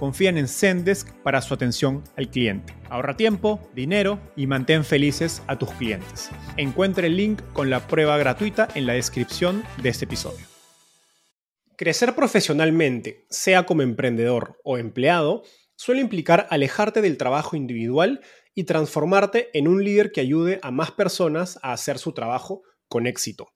confían en Zendesk para su atención al cliente. Ahorra tiempo, dinero y mantén felices a tus clientes. Encuentre el link con la prueba gratuita en la descripción de este episodio. Crecer profesionalmente, sea como emprendedor o empleado, suele implicar alejarte del trabajo individual y transformarte en un líder que ayude a más personas a hacer su trabajo con éxito.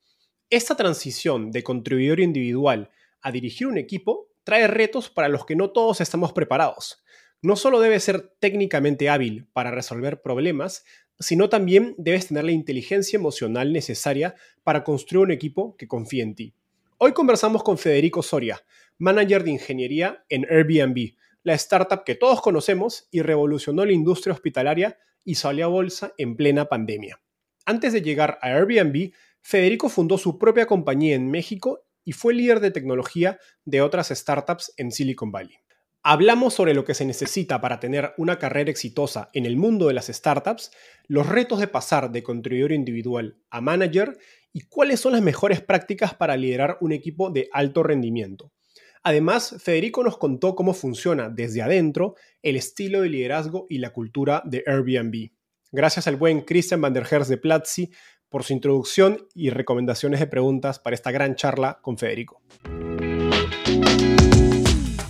Esta transición de contribuidor individual a dirigir un equipo trae retos para los que no todos estamos preparados. No solo debes ser técnicamente hábil para resolver problemas, sino también debes tener la inteligencia emocional necesaria para construir un equipo que confíe en ti. Hoy conversamos con Federico Soria, manager de ingeniería en Airbnb, la startup que todos conocemos y revolucionó la industria hospitalaria y salió a bolsa en plena pandemia. Antes de llegar a Airbnb, Federico fundó su propia compañía en México y fue líder de tecnología de otras startups en Silicon Valley. Hablamos sobre lo que se necesita para tener una carrera exitosa en el mundo de las startups, los retos de pasar de contribuidor individual a manager y cuáles son las mejores prácticas para liderar un equipo de alto rendimiento. Además, Federico nos contó cómo funciona desde adentro el estilo de liderazgo y la cultura de Airbnb. Gracias al buen Christian van der Herz de Platzi por su introducción y recomendaciones de preguntas para esta gran charla con Federico.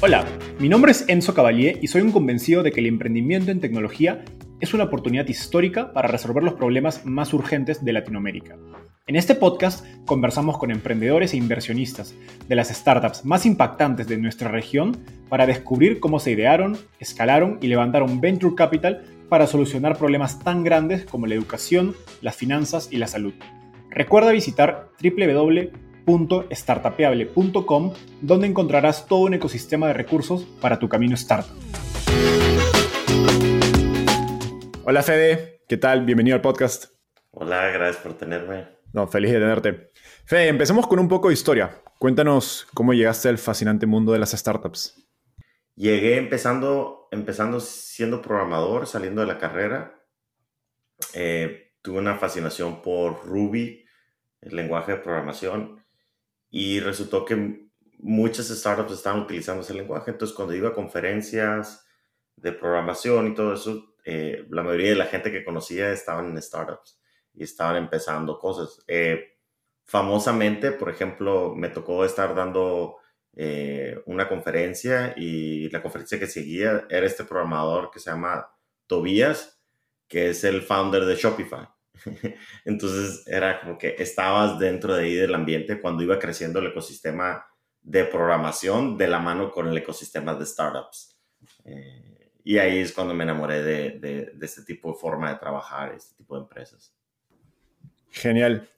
Hola, mi nombre es Enzo Cavalier y soy un convencido de que el emprendimiento en tecnología es una oportunidad histórica para resolver los problemas más urgentes de Latinoamérica. En este podcast conversamos con emprendedores e inversionistas de las startups más impactantes de nuestra región para descubrir cómo se idearon, escalaron y levantaron venture capital para solucionar problemas tan grandes como la educación, las finanzas y la salud. Recuerda visitar www.startapeable.com donde encontrarás todo un ecosistema de recursos para tu camino startup. Hola Fede, ¿qué tal? Bienvenido al podcast. Hola, gracias por tenerme. No, feliz de tenerte. Fede, empecemos con un poco de historia. Cuéntanos cómo llegaste al fascinante mundo de las startups. Llegué empezando, empezando siendo programador, saliendo de la carrera. Eh, tuve una fascinación por Ruby, el lenguaje de programación, y resultó que muchas startups estaban utilizando ese lenguaje. Entonces, cuando iba a conferencias de programación y todo eso, eh, la mayoría de la gente que conocía estaban en startups y estaban empezando cosas. Eh, famosamente, por ejemplo, me tocó estar dando eh, una conferencia y la conferencia que seguía era este programador que se llama Tobias, que es el founder de Shopify. Entonces era como que estabas dentro de ahí del ambiente cuando iba creciendo el ecosistema de programación de la mano con el ecosistema de startups. Eh, y ahí es cuando me enamoré de, de, de, este tipo de forma de trabajar, este tipo de empresas. Genial.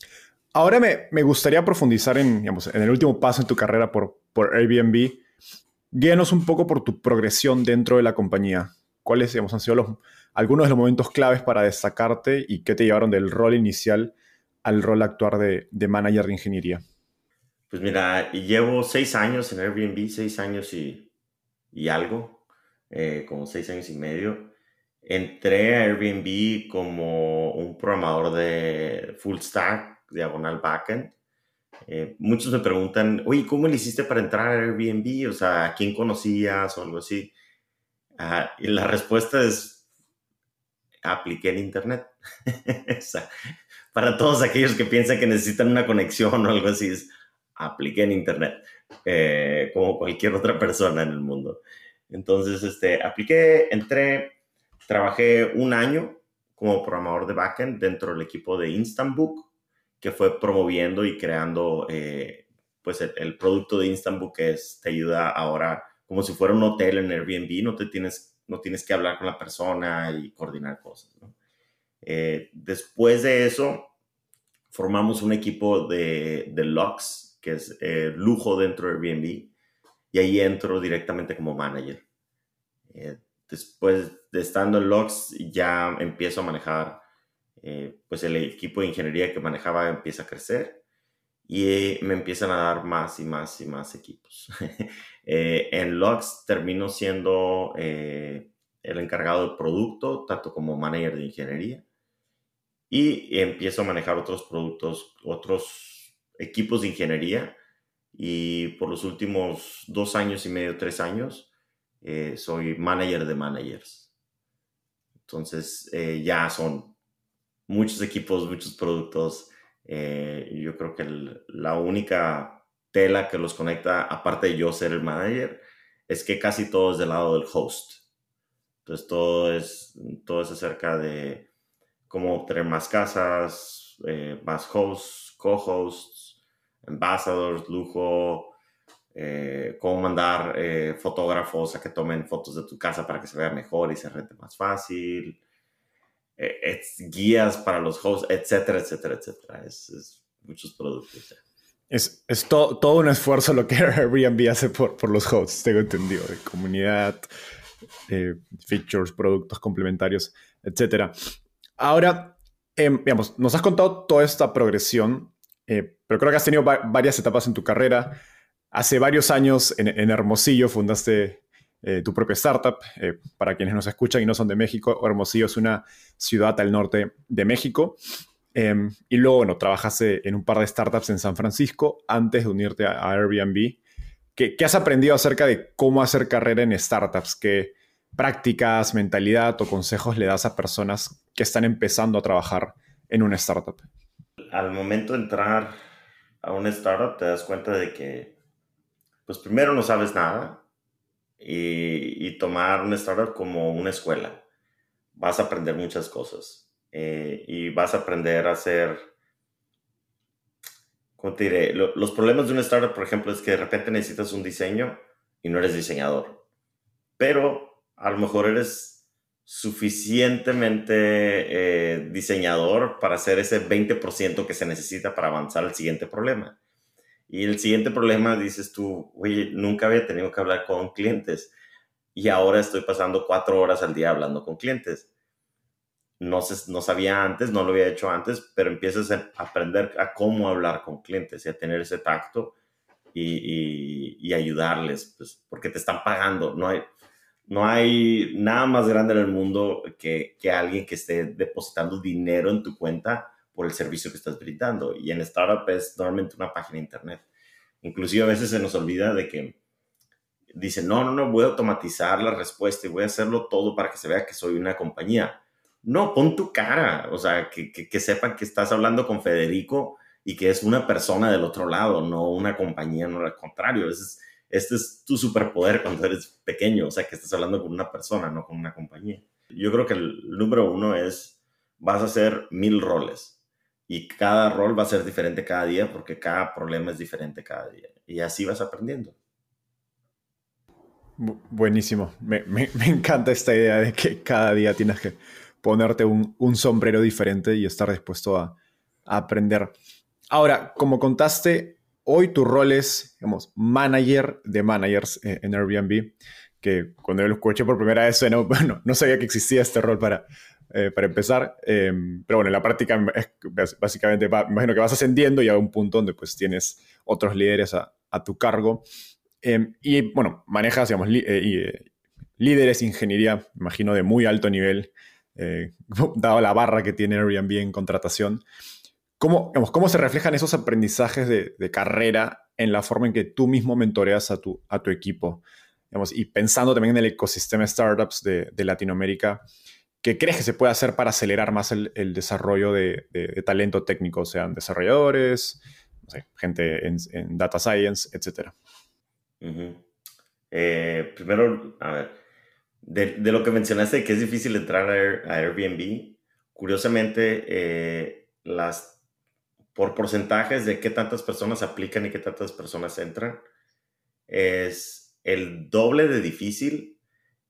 Ahora me, me gustaría profundizar en, digamos, en el último paso en tu carrera por, por Airbnb. Guíanos un poco por tu progresión dentro de la compañía. ¿Cuáles digamos, han sido los, algunos de los momentos claves para destacarte y qué te llevaron del rol inicial al rol actual de, de manager de ingeniería? Pues mira, llevo seis años en Airbnb, seis años y, y algo, eh, como seis años y medio. Entré a Airbnb como un programador de full stack, diagonal backend. Eh, muchos me preguntan, oye, ¿cómo le hiciste para entrar a Airbnb? O sea, ¿a quién conocías o algo así? Uh, y la respuesta es, apliqué en Internet. o sea, para todos aquellos que piensan que necesitan una conexión o algo así, es, apliqué en Internet, eh, como cualquier otra persona en el mundo. Entonces, este, apliqué, entré, trabajé un año como programador de backend dentro del equipo de Instantbook, que fue promoviendo y creando eh, pues el, producto de Instantbook que es, te ayuda ahora como si fuera un hotel en Airbnb, no te tienes, no tienes que hablar con la persona y coordinar cosas. Eh, después de eso, formamos un equipo de, de Lux, que es eh, lujo dentro de Airbnb, y ahí entro directamente como manager. Después de estando en Lux, ya empiezo a manejar, eh, pues el equipo de ingeniería que manejaba empieza a crecer y me empiezan a dar más y más y más equipos. en Lux termino siendo el encargado del producto, tanto como manager de ingeniería y empiezo a manejar otros productos, otros equipos de ingeniería y por los últimos dos años y medio, tres años, eh, soy manager de managers. Entonces eh, ya son muchos equipos, muchos productos. Eh, yo creo que la única tela que los conecta, aparte de yo ser el manager, es que casi todo es del lado del host. Entonces todo es, todo es acerca de cómo obtener más casas, eh, más hosts, co-hosts, ambassadors, lujo, eh, cómo mandar eh, fotógrafos a que tomen fotos de tu casa para que se vea mejor y se rente más fácil, guías para los hosts, etcétera, etcétera, etcétera. Es, muchos productos. Es, es todo un esfuerzo lo que Airbnb hace por, por los hosts, tengo entendido, comunidad, features, productos complementarios, etcétera. Ahora, em, digamos, nos has contado toda esta progresión, eh, pero creo que has tenido varias etapas en tu carrera. Hace varios años en, Hermosillo fundaste eh, tu propia startup. Eh, para quienes nos escuchan y no son de México, Hermosillo es una ciudad al norte de México. Em, y luego, bueno, trabajaste en un par de startups en San Francisco antes de unirte a, Airbnb. ¿Qué, ¿Qué, has aprendido acerca de cómo hacer carrera en startups? ¿Qué prácticas, mentalidad o consejos le das a personas que están empezando a trabajar en una startup? Al momento de entrar a una startup te das cuenta de que, pues primero no sabes nada y, tomar una startup como una escuela. Vas a aprender muchas cosas eh, y vas a aprender a hacer, ¿cómo te diré? los problemas de una startup, por ejemplo, es que de repente necesitas un diseño y no eres diseñador. Pero a lo mejor eres suficientemente eh, diseñador para hacer ese 20% que se necesita para avanzar al siguiente problema. Y el siguiente problema, dices tú, oye, nunca había tenido que hablar con clientes y ahora estoy pasando cuatro horas al día hablando con clientes. No, no sabía antes, no lo había hecho antes, pero empiezas a aprender a cómo hablar con clientes y a tener ese tacto y, y ayudarles, pues, porque te están pagando. No hay, no hay nada más grande en el mundo que, que alguien que esté depositando dinero en tu cuenta por el servicio que estás brindando. Y en startup es normalmente una página de internet. Inclusive a veces se nos olvida de que dicen, no, no, no, voy a automatizar la respuesta y voy a hacerlo todo para que se vea que soy una compañía. No, pon tu cara, o sea, que, que, que sepan que estás hablando con Federico y que es una persona del otro lado, no una compañía, no al contrario. Es, este es tu superpoder cuando eres pequeño, o sea, que estás hablando con una persona, no con una compañía. Yo creo que el número uno es, vas a hacer mil roles y cada rol va a ser diferente cada día porque cada problema es diferente cada día y así vas aprendiendo. Buenísimo, me, encanta esta idea de que cada día tienes que ponerte un, sombrero diferente y estar dispuesto a aprender. Ahora, como contaste, hoy tu rol es, digamos, manager de managers eh, en Airbnb, que cuando yo lo escuché por primera vez, no, bueno, no sabía que existía este rol para, eh, para empezar, em, pero bueno, en la práctica es, básicamente, imagino que vas ascendiendo y a un punto donde pues tienes otros líderes a, tu cargo. Em, y bueno, manejas, digamos, eh, líderes de ingeniería, imagino, de muy alto nivel, dado la barra que tiene Airbnb en contratación. ¿Cómo, ¿Cómo se reflejan esos aprendizajes de, carrera en la forma en que tú mismo mentoreas a tu, a tu equipo? y pensando también en el ecosistema de startups de, Latinoamérica, ¿qué crees que se puede hacer para acelerar más el, desarrollo de, talento técnico? Sean desarrolladores, gente en, data science, etc. Eh, primero, a ver, de, lo que mencionaste, que es difícil entrar a, Airbnb, curiosamente, eh, las, por porcentajes de qué tantas personas aplican y qué tantas personas entran, es el doble de difícil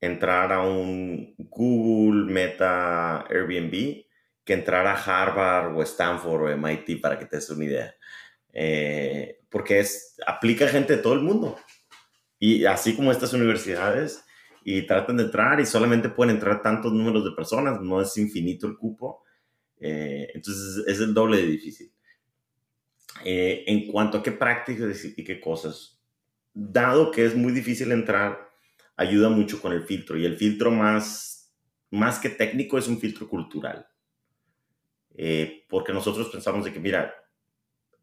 entrar a un Google, Meta, Airbnb que entrar a Harvard o Stanford o MIT para que te des una idea. Eh, porque es, aplica gente de todo el mundo. Y así como estas universidades, y tratan de entrar y solamente pueden entrar tantos números de personas, no es infinito el cupo. Eh, entonces es el doble de difícil. Eh, en cuanto a qué prácticas y qué cosas, dado que es muy difícil entrar, ayuda mucho con el filtro. Y el filtro más, más que técnico es un filtro cultural. Eh, porque nosotros pensamos de que, mira,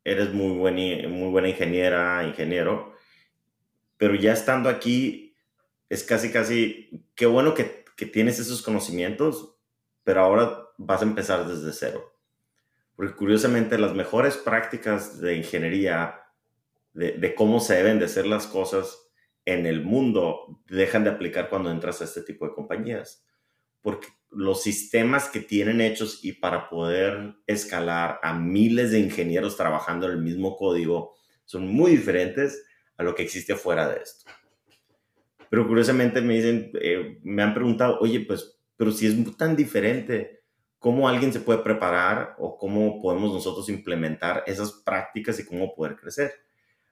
eres muy, buen, muy buena ingeniera, ingeniero, pero ya estando aquí es casi, casi, qué bueno que, que tienes esos conocimientos, pero ahora vas a empezar desde cero. Porque curiosamente las mejores prácticas de ingeniería, de, de, cómo se deben de hacer las cosas en el mundo, dejan de aplicar cuando entras a este tipo de compañías. Porque los sistemas que tienen hechos y para poder escalar a miles de ingenieros trabajando en el mismo código son muy diferentes a lo que existe fuera de esto. Pero curiosamente me dicen, eh, me han preguntado, oye, pues, pero si es tan diferente, ¿cómo alguien se puede preparar o cómo podemos nosotros implementar esas prácticas y cómo poder crecer?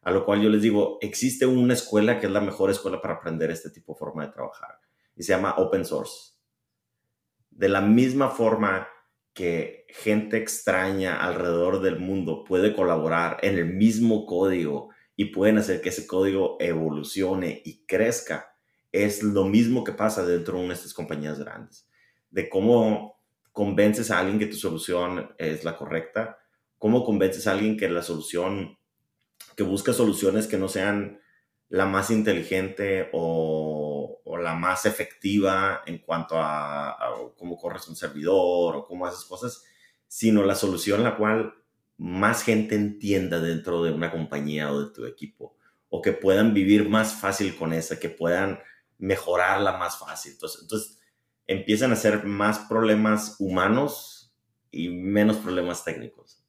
A lo cual yo les digo, existe una escuela que es la mejor escuela para aprender este tipo de forma de trabajar y se llama Open Source. De la misma forma que gente extraña alrededor del mundo puede colaborar en el mismo código y pueden hacer que ese código evolucione y crezca, es lo mismo que pasa dentro de estas compañías grandes, de cómo convences a alguien que tu solución es la correcta, cómo convences a alguien que la solución, que busca soluciones que no sean la más inteligente o, la más efectiva en cuanto a, cómo corres un servidor o cómo haces cosas, sino la solución la cual más gente entienda dentro de una compañía o de tu equipo, o que puedan vivir más fácil con esa, que puedan mejorarla más fácil. Entonces, entonces empiezan a ser más problemas humanos y menos problemas técnicos.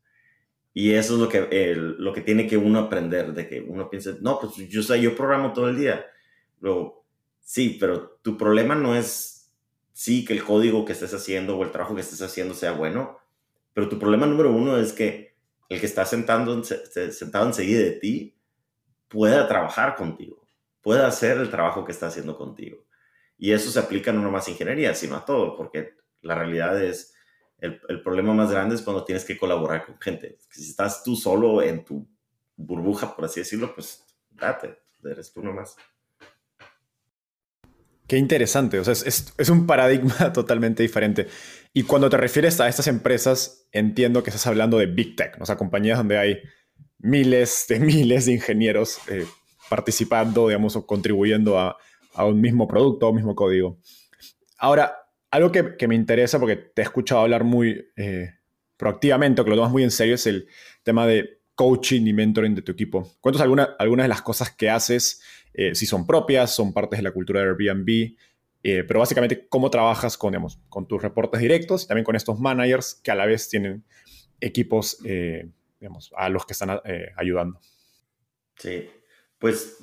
Y eso es lo que, lo que tiene que uno aprender, de que uno piense, no, pues yo, sé, yo programo todo el día. Pero, sí, pero tu problema no es, sí, que el código que estés haciendo o el trabajo que estés haciendo sea bueno, pero tu problema número uno es que el que está sentando, sentado enseguida de ti pueda trabajar contigo pueda hacer el trabajo que está haciendo contigo. Y eso se aplica no nomás a ingeniería, sino a todo, porque la realidad es, el, problema más grande es cuando tienes que colaborar con gente. Si estás tú solo en tu burbuja, por así decirlo, pues date, eres tú nomás. Qué interesante, o sea, es, es, un paradigma totalmente diferente. Y cuando te refieres a estas empresas, entiendo que estás hablando de Big Tech, o sea, compañías donde hay miles de miles de ingenieros eh, participando, digamos, o contribuyendo a, un mismo producto o un mismo código. Ahora, algo que, me interesa, porque te he escuchado hablar muy eh, proactivamente, o que lo tomas muy en serio, es el tema de coaching y mentoring de tu equipo. Cuéntanos alguna, algunas de las cosas que haces, eh, si son propias, son partes de la cultura de Airbnb, eh, pero básicamente cómo trabajas con, digamos, con tus reportes directos y también con estos managers que a la vez tienen equipos digamos, a los que están ayudando. Sí, pues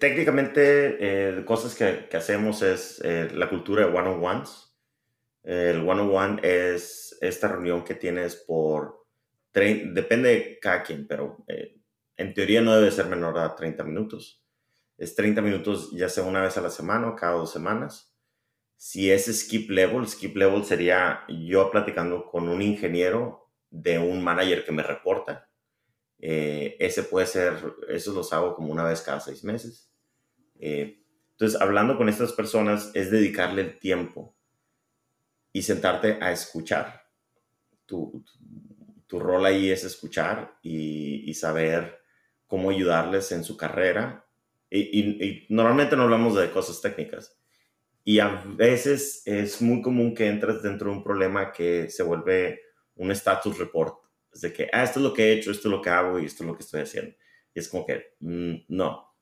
técnicamente cosas que, hacemos es la cultura de one-on-ones. El one-on-one es esta reunión que tienes por, depende de cada quien, pero en teoría no debe ser menor a 30 minutos. Es 30 minutos ya sea una vez a la semana o cada dos semanas. Si es skip level, skip level sería yo platicando con un ingeniero de un manager que me reporta eh, ese puede ser, esos los hago como una vez cada seis meses. Eh, entonces, hablando con estas personas es dedicarle el tiempo y sentarte a escuchar. Tu, tu, rol ahí es escuchar y, saber cómo ayudarles en su carrera. Y, y, normalmente no hablamos de cosas técnicas. Y a veces es muy común que entres dentro de un problema que se vuelve un status report Es de que, ah, esto es lo que he hecho, esto es lo que hago y esto es lo que estoy haciendo. Y es como que, mm, no.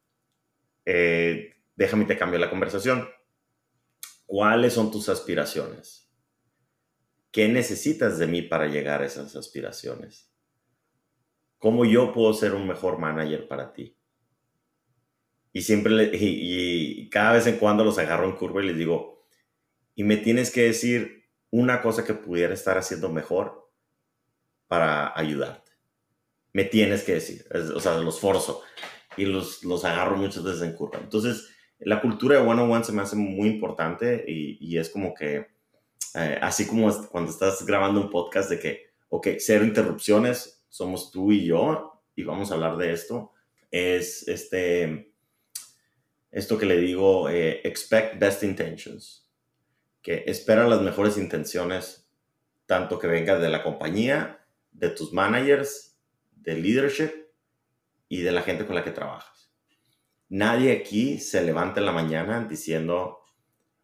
Eh, déjame te cambio la conversación. ¿Cuáles son tus aspiraciones? ¿Qué necesitas de mí para llegar a esas aspiraciones? ¿Cómo yo puedo ser un mejor manager para ti? Y siempre, y, cada vez en cuando los agarro en curva y les digo, y me tienes que decir una cosa que pudiera estar haciendo mejor para ayudarte. Me tienes que decir, o sea, los forzo y los, los agarro muchas veces en curva. Entonces, la cultura de one-on-one se me hace muy importante y, y es como que, eh, así como cuando estás grabando un podcast de que, ok, cero interrupciones, somos tú y yo y vamos a hablar de esto, es este, esto que le digo, eh, expect best intentions, que espera las mejores intenciones, tanto que venga de la compañía, de tus managers, de leadership y de la gente con la que trabajas. Nadie aquí se levanta en la mañana diciendo,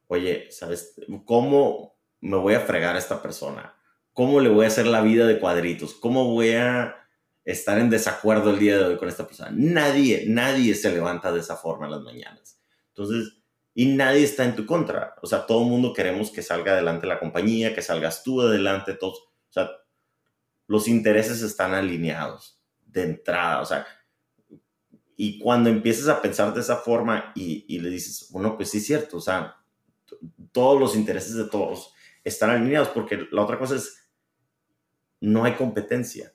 oye, ¿sabes cómo me voy a fregar a esta persona? ¿Cómo le voy a hacer la vida de cuadritos? ¿Cómo voy a estar en desacuerdo el día de hoy con esta persona? Nadie, nadie se levanta de esa forma en las mañanas. Entonces, y nadie está en tu contra. O sea, todo el mundo queremos que salga adelante la compañía, que salgas tú adelante, todos. O sea, los intereses están alineados de entrada. O sea, y cuando empiezas a pensar de esa forma y, y le dices, bueno, pues sí es cierto, o sea, todos los intereses de todos están alineados, porque la otra cosa es, no hay competencia.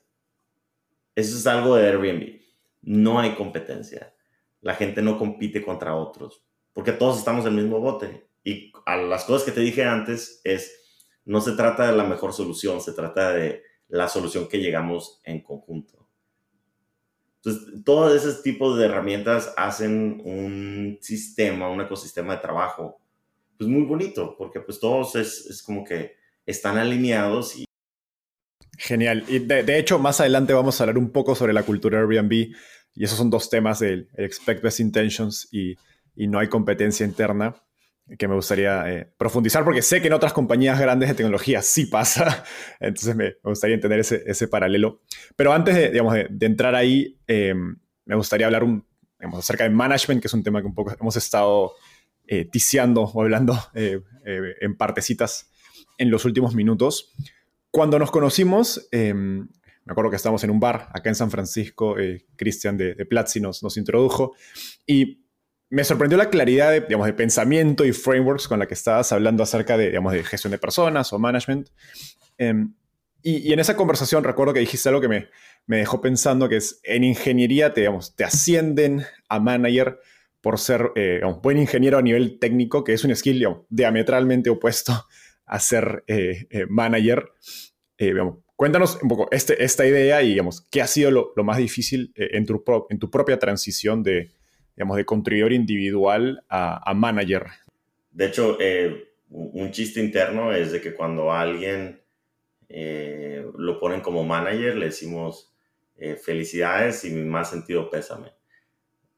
Eso es algo de Airbnb. No hay competencia. La gente no compite contra otros, porque todos estamos en el mismo bote. Y a las cosas que te dije antes es, no se trata de la mejor solución, se trata de la solución que llegamos en conjunto. Entonces, todos esos tipos de herramientas hacen un sistema, un ecosistema de trabajo, pues muy bonito, porque pues todos es, es como que están alineados y Genial. Y de, hecho, más adelante vamos a hablar un poco sobre la cultura Airbnb y esos son dos temas del Expect Best Intentions y, y, no hay competencia interna que me gustaría eh, profundizar porque sé que en otras compañías grandes de tecnología sí pasa, entonces me, gustaría entender ese, ese, paralelo. Pero antes de, digamos, de, entrar ahí, eh, me gustaría hablar un, digamos, acerca de management, que es un tema que un poco hemos estado eh, ticiando o hablando eh, en partecitas en los últimos minutos. Cuando nos conocimos, em, me acuerdo que estábamos en un bar acá en San Francisco, eh, Cristian de, de, Platzi nos, introdujo y me sorprendió la claridad de, digamos, de pensamiento y frameworks con la que estabas hablando acerca de, digamos, de gestión de personas o management. Em, y, en esa conversación recuerdo que dijiste algo que me, me dejó pensando, que es en ingeniería te, digamos, te ascienden a manager por ser eh, un buen ingeniero a nivel técnico, que es un skill diametralmente opuesto a ser eh, eh, manager. Eh, cuéntanos un poco este, esta idea y digamos, qué ha sido lo, más difícil en tu, en, tu, propia transición de, digamos, de contribuidor individual a, manager. De hecho, un chiste interno es de que cuando alguien lo ponen como manager, le decimos felicidades y más sentido pésame.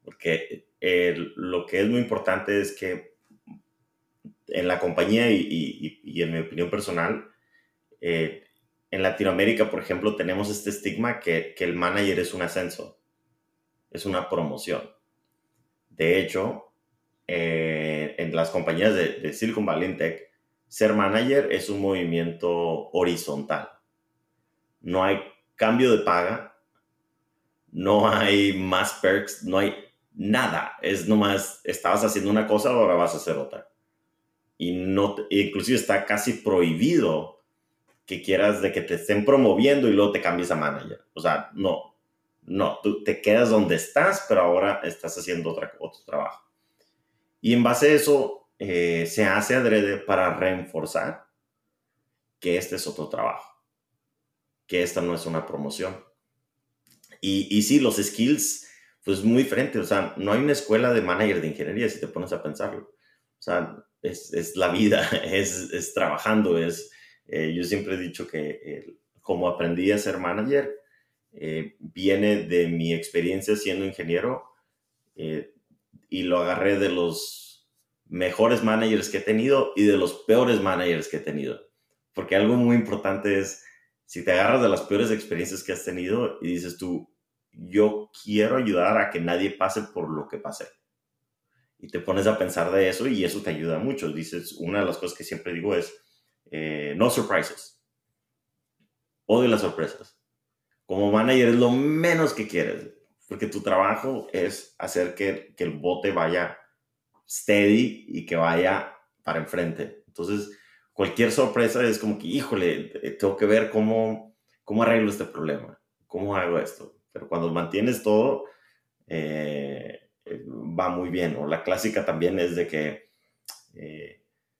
Porque lo que es muy importante es que en la compañía y, en mi opinión personal, eh, en Latinoamérica, por ejemplo, tenemos este estigma que, el manager es un ascenso, es una promoción. De hecho, eh, en las compañías de, Silicon Valley Tech, ser manager es un movimiento horizontal. No hay cambio de paga, no hay más perks, no hay nada. Es nomás, estabas haciendo una cosa, ahora vas a hacer otra y no, inclusive está casi prohibido que quieras de que te estén promoviendo y luego te cambies a manager. O sea, no, no, tú te quedas donde estás, pero ahora estás haciendo otra, otro trabajo. Y en base a eso, eh, se hace adrede para reforzar que este es otro trabajo, que esta no es una promoción. Y, y sí, los skills, pues muy diferente. O sea, no hay una escuela de manager de ingeniería si te pones a pensarlo. O sea, es, la vida, es, trabajando, es, eh, yo siempre he dicho que como aprendí a ser manager, eh, viene de mi experiencia siendo ingeniero eh, y lo agarré de los mejores managers que he tenido y de los peores managers que he tenido. Porque algo muy importante es, si te agarras de las peores experiencias que has tenido y dices tú, yo quiero ayudar a que nadie pase por lo que pasé. Y te pones a pensar de eso y eso te ayuda mucho. Dices, una de las cosas que siempre digo es, eh, no surprises. Odio las sorpresas. Como manager es lo menos que quieres, porque tu trabajo es hacer que, que el bote vaya steady y que vaya para enfrente. Entonces, cualquier sorpresa es como que, híjole, eh, tengo que ver cómo, cómo arreglo este problema, cómo hago esto. Pero cuando mantienes todo, eh, eh, va muy bien. O la clásica también es de que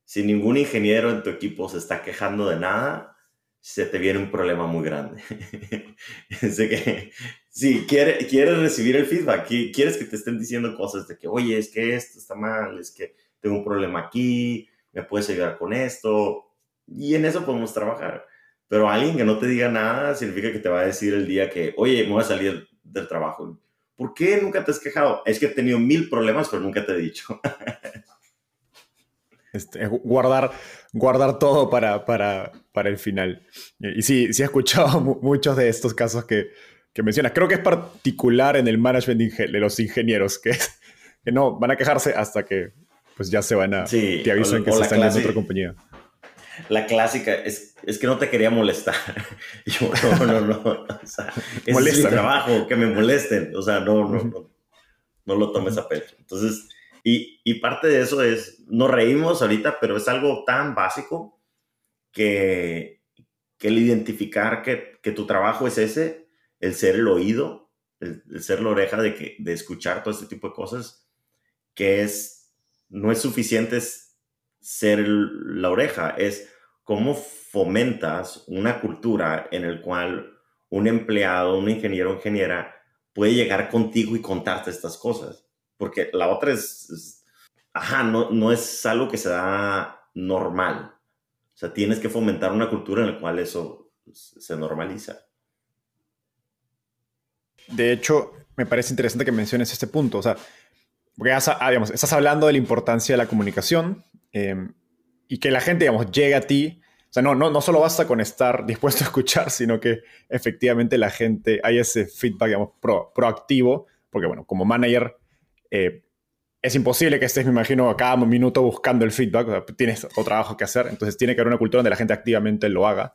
si ningún ingeniero en tu equipo se está quejando de nada, se te viene un problema muy grande. de que si quieres, quieres recibir el feedback, quieres que te estén diciendo cosas de que, oye, es que esto está mal, es que tengo un problema aquí, me puedes ayudar con esto. Y en eso podemos trabajar. Pero alguien que no te diga nada significa que te va a decir el día que, oye, me voy a salir del trabajo. ¿Por qué nunca te has quejado? Es que he tenido mil problemas, pero nunca te he dicho. Este, guardar, guardar todo para, para, para, el final. Y sí, sí he escuchado muchos de estos casos que, que mencionas. Creo que es particular en el management de los ingenieros, que, que no van a quejarse hasta que pues ya se van a... Sí, te avisan que se están en otra compañía. La clásica es, es que no te quería molestar. Yo, no, no, no. O sea, es mi trabajo, que me molesten. O sea, no, no, no, no lo tomes a pecho. Entonces, y, y, parte de eso es, nos reímos ahorita, pero es algo tan básico que, que el identificar que, que tu trabajo es ese, el ser el oído, el, el ser la oreja de, que, de escuchar todo este tipo de cosas, que es no es suficiente ser la oreja, es cómo fomentas una cultura en el cual un empleado, un ingeniero ingeniera puede llegar contigo y contarte estas cosas. Porque la otra es, ajá, no, no es algo que se da normal. O sea, tienes que fomentar una cultura en la cual eso se normaliza. De hecho, me parece interesante que menciones este punto. O sea, porque ah, estás hablando de la importancia de la comunicación em, y que la gente, digamos, llegue a ti. O sea, no, no, no solo basta con estar dispuesto a escuchar, sino que efectivamente la gente, hay ese feedback, digamos, proactivo, porque bueno, como manager eh, es imposible que estés, me imagino, a cada minuto buscando el feedback, tienes otro trabajo que hacer, entonces tiene que haber una cultura donde la gente activamente lo haga.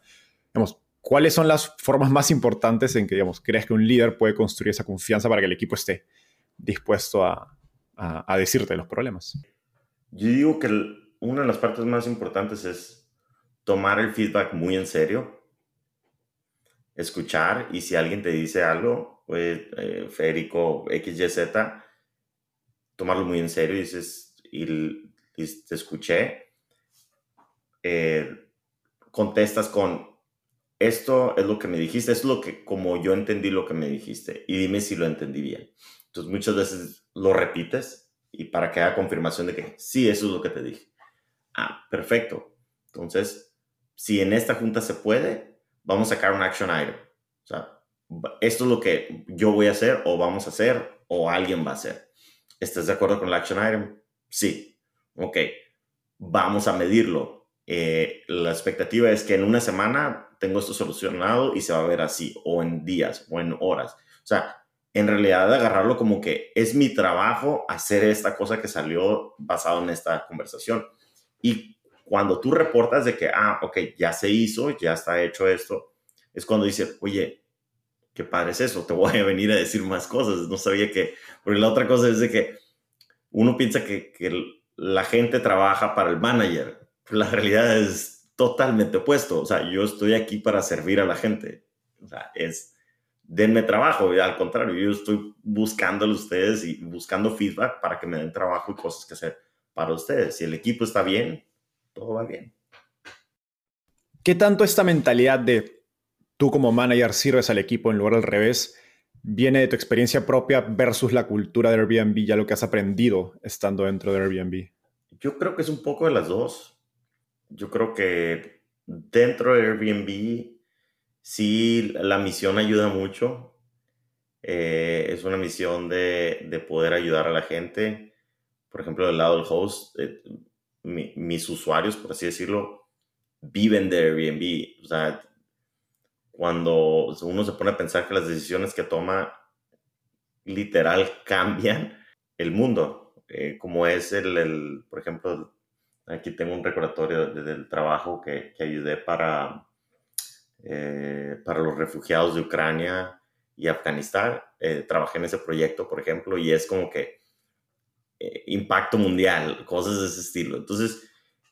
¿cuáles son las formas más importantes en que, digamos, crees que un líder puede construir esa confianza para que el equipo esté dispuesto a, a, decirte los problemas. Yo digo que una de las partes más importantes es tomar el feedback muy en serio, escuchar y si alguien te dice algo, pues eh, Federico XYZ, tomarlo muy en serio y dices, y, te escuché, eh, contestas con, esto es lo que me dijiste, es lo que, como yo entendí lo que me dijiste, y dime si lo entendí bien. Entonces muchas veces lo repites y para que haya confirmación de que sí, eso es lo que te dije. Ah, perfecto. Entonces, si en esta junta se puede, vamos a sacar un action item. O sea, esto es lo que yo voy a hacer o vamos a hacer o alguien va a hacer. ¿Estás de acuerdo con el action item? Sí. Ok. Vamos a medirlo. Eh, la expectativa es que en una semana tengo esto solucionado y se va a ver así, o en días, o en horas. O sea, en realidad agarrarlo como que es mi trabajo hacer esta cosa que salió basado en esta conversación. Y cuando tú reportas de que, ah, ok, ya se hizo, ya está hecho esto, es cuando dices, oye, qué padre es eso, te voy a venir a decir más cosas. No sabía que, porque la otra cosa es de que uno piensa que, que la gente trabaja para el manager. La realidad es totalmente opuesto. O sea, yo estoy aquí para servir a la gente. O sea, es denme trabajo. Y al contrario, yo estoy buscándole a ustedes y buscando feedback para que me den trabajo y cosas que hacer para ustedes. Si el equipo está bien, todo va bien. ¿Qué tanto esta mentalidad de tú como manager sirves al equipo en lugar del revés viene de tu experiencia propia versus la cultura de Airbnb, ya lo que has aprendido estando dentro de Airbnb? Yo creo que es un poco de las dos. Yo creo que dentro de Airbnb sí, la misión ayuda mucho. Eh, es una misión de, poder ayudar a la gente. Por ejemplo, del lado del host, eh, mis usuarios, por así decirlo, viven de Airbnb. O sea, cuando uno se pone a pensar que las decisiones que toma literal cambian el mundo, eh, como es el, por ejemplo, aquí tengo un recordatorio del trabajo que, que ayudé para, eh, para los refugiados de Ucrania y Afganistán. Eh, trabajé en ese proyecto, por ejemplo, y es como que impacto mundial, cosas de ese estilo. Entonces,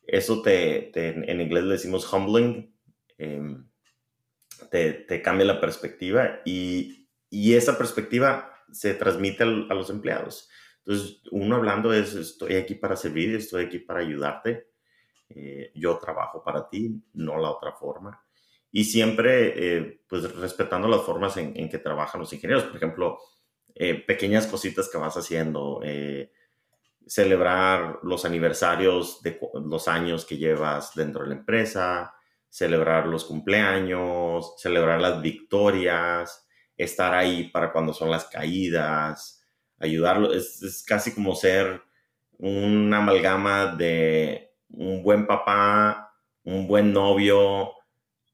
eso te, en inglés le decimos humbling, em, te, te, cambia la perspectiva y, y esa perspectiva se transmite a los empleados. Entonces, uno hablando es, estoy aquí para servir, estoy aquí para ayudarte, eh, yo trabajo para ti, no la otra forma. Y siempre, eh, pues, respetando las formas en, que trabajan los ingenieros. Por ejemplo, eh, pequeñas cositas que vas haciendo, celebrar los aniversarios de los años que llevas dentro de la empresa, celebrar los cumpleaños, celebrar las victorias, estar ahí para cuando son las caídas, ayudarlo. Es, casi como ser una amalgama de un buen papá, un buen novio,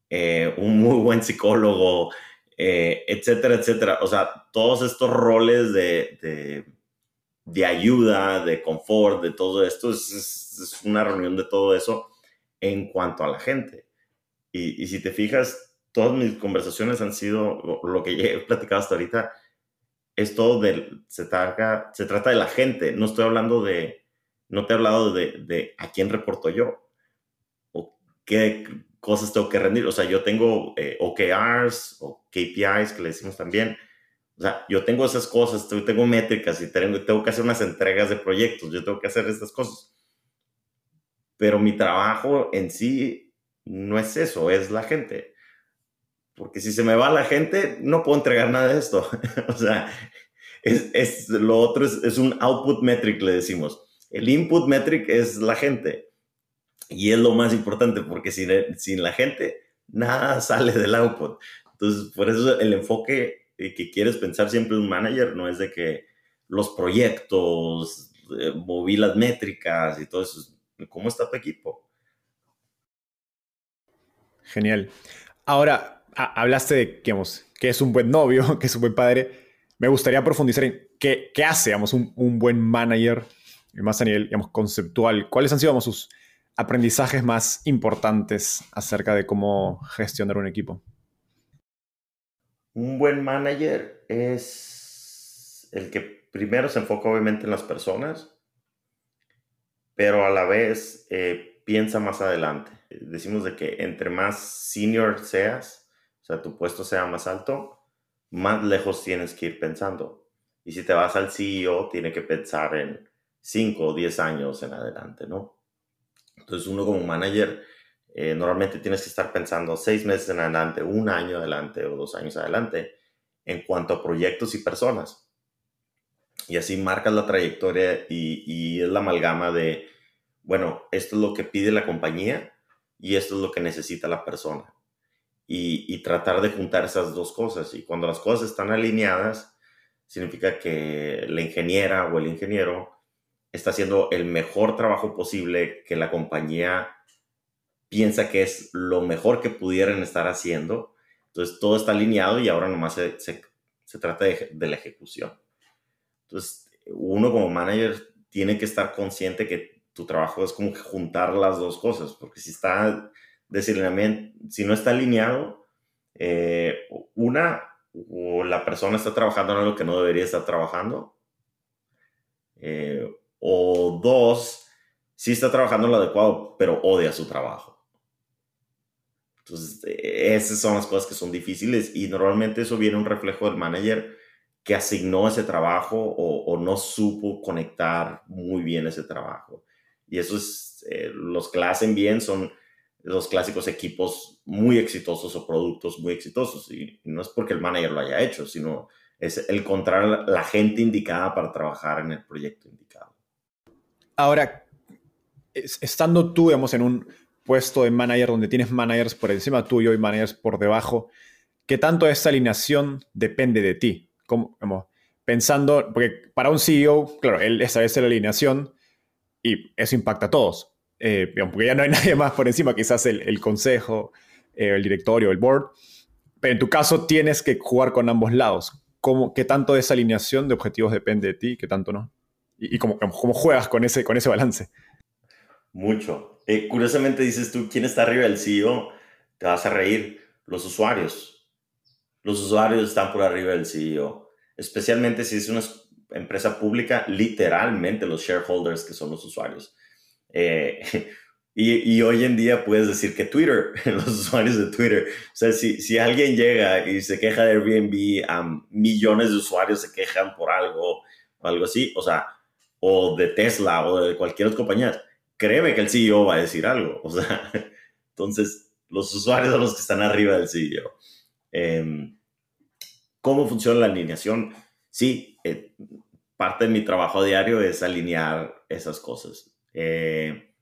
eh, un muy buen psicólogo, eh, etcétera, etcétera. O sea, todos estos roles de, ayuda, de confort, de todo esto, es, una reunión de todo eso en cuanto a la gente. Y, si te fijas, todas mis conversaciones han sido, lo que he platicado hasta ahorita, es todo de, se, trata, se trata de la gente, no estoy hablando de, no te he hablado de, de a quién reporto yo, o qué cosas tengo que rendir, o sea, yo tengo eh, OKRs o KPIs que le decimos también, o sea, yo tengo esas cosas, tengo métricas y tengo, tengo que hacer unas entregas de proyectos, yo tengo que hacer estas cosas, pero mi trabajo en sí no es eso, es la gente porque si se me va la gente, no puedo entregar nada de esto. o sea, es, lo otro es, un output metric, le decimos. El input metric es la gente. Y es lo más importante, porque sin, sin la gente, nada sale del output. Entonces, por eso el enfoque que quieres pensar siempre un manager no es de que los proyectos, eh, moví las métricas y todo eso. ¿Cómo está tu equipo? Genial. Ahora, hablaste de, que es un buen novio, que es un buen padre. Me gustaría profundizar en qué, hace, un, buen manager, más a nivel, conceptual. ¿Cuáles han sido, digamos, sus aprendizajes más importantes acerca de cómo gestionar un equipo? Un buen manager es el que primero se enfoca obviamente en las personas, pero a la vez eh, piensa más adelante. Decimos de que entre más senior seas, sea, tu puesto sea más alto, más lejos tienes que ir pensando. Y si te vas al CEO, tiene que pensar en 5 o 10 años en adelante, ¿no? Entonces uno como manager eh, normalmente tienes que estar pensando 6 meses en adelante, un año adelante o dos años adelante en cuanto a proyectos y personas. Y así marcas la trayectoria y, y es la amalgama de, bueno, esto es lo que pide la compañía y esto es lo que necesita la persona y, tratar de juntar esas dos cosas. Y cuando las cosas están alineadas, significa que la ingeniera o el ingeniero está haciendo el mejor trabajo posible que la compañía piensa que es lo mejor que pudieran estar haciendo. Entonces todo está alineado y ahora nomás se, se, trata de, la ejecución. Entonces uno como manager tiene que estar consciente que tu trabajo es como que juntar las dos cosas, porque si está de si no está alineado, eh, una, o la persona está trabajando en algo que no debería estar trabajando, eh, o dos, sí está trabajando en lo adecuado, pero odia su trabajo. Entonces, esas son las cosas que son difíciles y normalmente eso viene un reflejo del manager que asignó ese trabajo o, no supo conectar muy bien ese trabajo. Y eso es, eh, los que hacen bien son los clásicos equipos muy exitosos o productos muy exitosos. Y no es porque el manager lo haya hecho, sino es encontrar la gente indicada para trabajar en el proyecto indicado. Ahora, estando tú, digamos, en un puesto de manager donde tienes managers por encima tuyo y managers por debajo, ¿qué tanto esa alineación depende de ti? Como, pensando, porque para un CEO, claro, él establece la alineación y eso impacta a todos eh, porque ya no hay nadie más por encima, quizás el, el consejo, eh, el directorio, el board, Pero en tu caso tienes que jugar con ambos lados. ¿Cómo, ¿Qué tanto de esa alineación de objetivos depende de ti? ¿Qué tanto no? ¿Y, cómo, cómo, juegas con ese, con ese balance? Mucho. Eh, curiosamente dices tú, ¿quién está arriba del CEO? Te vas a reír. Los usuarios. Los usuarios están por arriba del CEO. Especialmente si es una empresa pública, literalmente los shareholders que son los usuarios. Eh, y, hoy en día puedes decir que Twitter, los usuarios de Twitter, o sea, si, si alguien llega y se queja de Airbnb, a millones de usuarios se quejan por algo o algo así, o sea, o de Tesla o de cualquier otra compañía, créeme que el CEO va a decir algo, o sea, entonces los usuarios son los que están arriba del CEO. Em, ¿Cómo funciona la alineación? Sí, eh, parte de mi trabajo diario es alinear esas cosas. Eh,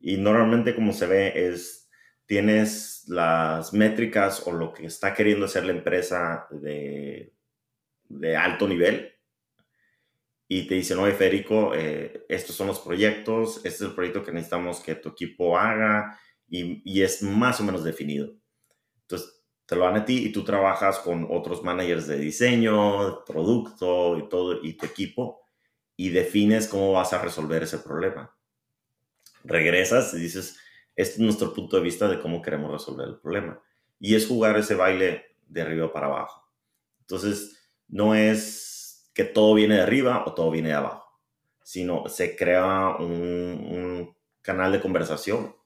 y normalmente como se ve es, tienes las métricas o lo que está queriendo hacer la empresa de, de alto nivel y te dicen, oye, Federico, eh, estos son los proyectos, este es el proyecto que necesitamos que tu equipo haga y, y, es más o menos definido. Entonces, te lo dan a ti y tú trabajas con otros managers de diseño, producto y todo, y tu equipo, y defines cómo vas a resolver ese problema. Regresas y dices, este es nuestro punto de vista de cómo queremos resolver el problema. Y es jugar ese baile de arriba para abajo. Entonces, no es que todo viene de arriba o todo viene de abajo, sino se crea un, un canal de conversación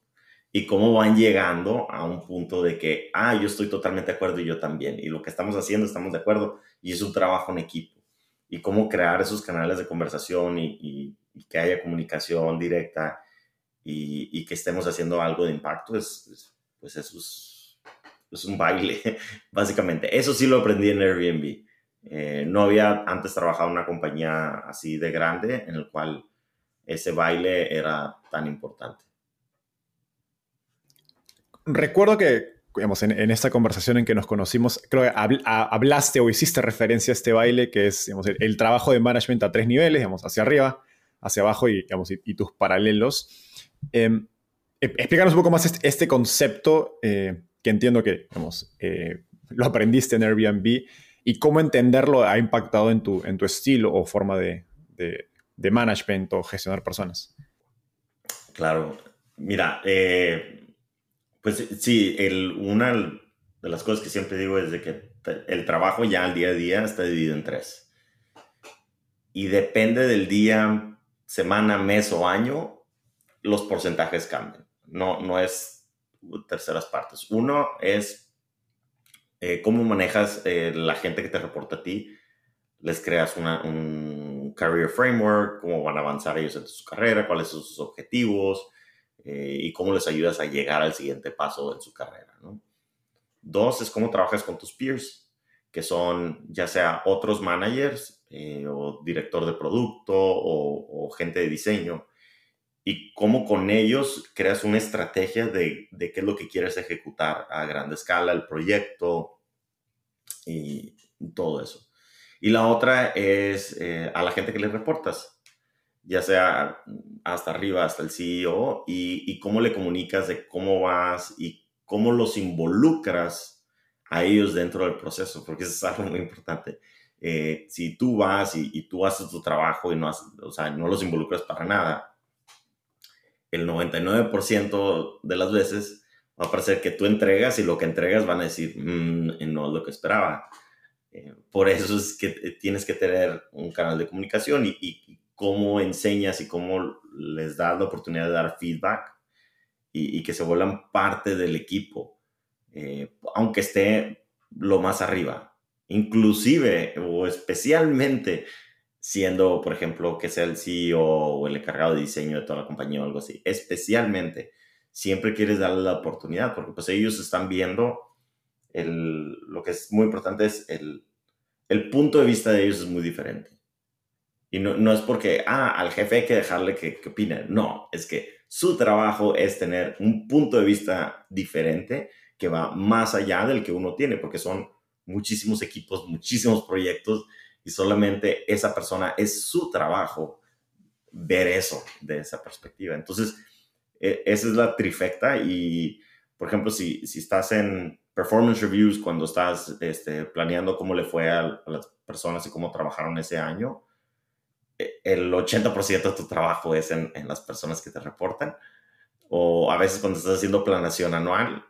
y cómo van llegando a un punto de que, ah, yo estoy totalmente de acuerdo y yo también, y lo que estamos haciendo estamos de acuerdo, y es un trabajo en equipo, y cómo crear esos canales de conversación y, que haya comunicación directa y, que estemos haciendo algo de impacto, es, pues eso es, es, un baile, básicamente. Eso sí lo aprendí en Airbnb. Eh, no había antes trabajado en una compañía así de grande en el cual ese baile era tan importante recuerdo que, digamos, en, esta conversación en que nos conocimos, creo que hablaste o hiciste referencia a este baile que es el, trabajo de management a tres niveles, digamos, hacia arriba, hacia abajo y, digamos, y, tus paralelos. Eh, explícanos un poco más este, este concepto eh, que entiendo que digamos, eh, lo aprendiste en Airbnb y cómo entenderlo ha impactado en tu, en tu estilo o forma de, de, de management o gestionar personas. Claro, mira, eh, pues sí, el, una de las cosas que siempre digo es de que el trabajo ya al día a día está dividido en tres. Y depende del día, semana, mes o año, los porcentajes cambian. No, no es terceras partes. Uno es eh, cómo manejas eh, la gente que te reporta a ti. Les creas una, un career framework, cómo van a avanzar ellos en su carrera, cuáles son sus objetivos, eh, y cómo les ayudas a llegar al siguiente paso en su carrera. ¿no? Dos es cómo trabajas con tus peers, que son ya sea otros managers eh, o director de producto o, gente de diseño, y cómo con ellos creas una estrategia de, de, qué es lo que quieres ejecutar a grande escala, el proyecto y todo eso. Y la otra es eh, a la gente que le reportas ya sea hasta arriba, hasta el CEO, y, cómo le comunicas de cómo vas y cómo los involucras a ellos dentro del proceso, porque eso es algo muy importante. Eh, si tú vas y, tú haces tu trabajo y no, o sea, no los involucras para nada, el 99% de las veces va a parecer que tú entregas y lo que entregas van a decir, mm, no es lo que esperaba. Eh, por eso es que tienes que tener un canal de comunicación y, cómo enseñas y cómo les das la oportunidad de dar feedback y, que se vuelvan parte del equipo, eh, aunque esté lo más arriba, inclusive o especialmente siendo, por ejemplo, que sea el CEO o el encargado de diseño de toda la compañía o algo así, especialmente siempre quieres darle la oportunidad porque pues ellos están viendo el, lo que es muy importante es el, el punto de vista de ellos es muy diferente. Y no, no, es porque, ah, al jefe hay que dejarle que, que, opine. No, es que su trabajo es tener un punto de vista diferente que va más allá del que uno tiene, porque son muchísimos equipos, muchísimos proyectos y solamente esa persona es su trabajo ver eso de esa perspectiva. Entonces, e, esa es la trifecta y, por ejemplo, si, si estás en performance reviews, cuando estás este, planeando cómo le fue a, las personas y cómo trabajaron ese año, e, el 80% de tu trabajo es en, en, las personas que te reportan. O a veces cuando estás haciendo planeación anual,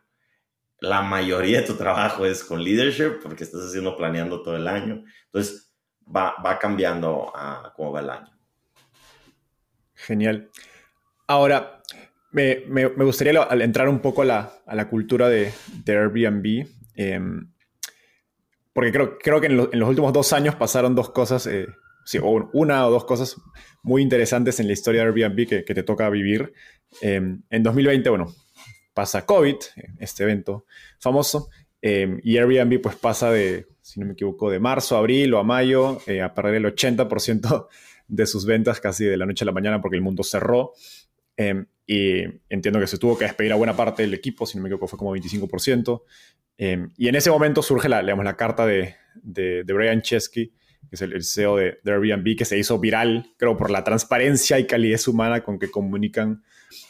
la mayoría de tu trabajo es con leadership porque estás haciendo planeando todo el año. Entonces, va, va cambiando a cómo va el año. Genial. Ahora, me, me, gustaría entrar un poco a la, a la cultura de, de Airbnb. Eh, porque creo, creo que en, lo, en, los últimos dos años pasaron dos cosas, eh, una o dos cosas muy interesantes en la historia de Airbnb que, te toca vivir. Eh, en 2020, bueno, pasa COVID, este evento famoso, eh, y Airbnb pues pasa de, si no me equivoco, de marzo a abril o a mayo eh, a perder el 80% de sus ventas casi de la noche a la mañana porque el mundo cerró. Eh, y entiendo que se tuvo que despedir a buena parte del equipo, si no me equivoco fue como 25%. Eh, y en ese momento surge la, digamos, la carta de, de, de Brian Chesky, que es el, el CEO de, de, Airbnb, que se hizo viral, creo, por la transparencia y calidez humana con que comunican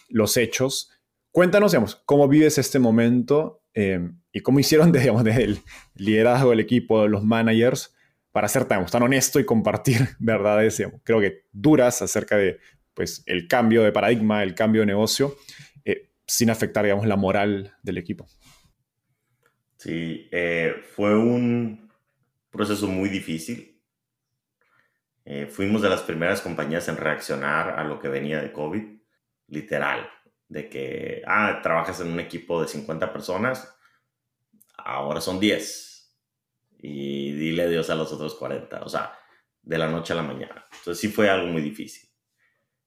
los hechos. Cuéntanos, digamos, cómo vives este momento eh, y cómo hicieron, digamos, desde el liderazgo del equipo, los managers, para ser tan, tan honesto y compartir verdades, digamos, creo que duras acerca de pues, el cambio de paradigma, el cambio de negocio, eh, sin afectar, digamos, la moral del equipo. Sí, eh, fue un proceso muy difícil. Fuimos de las primeras compañías en reaccionar a lo que venía de COVID, literal, de que, ah, trabajas en un equipo de 50 personas, ahora son 10 y dile adiós a los otros 40, o sea, de la noche a la mañana. Entonces sí fue algo muy difícil.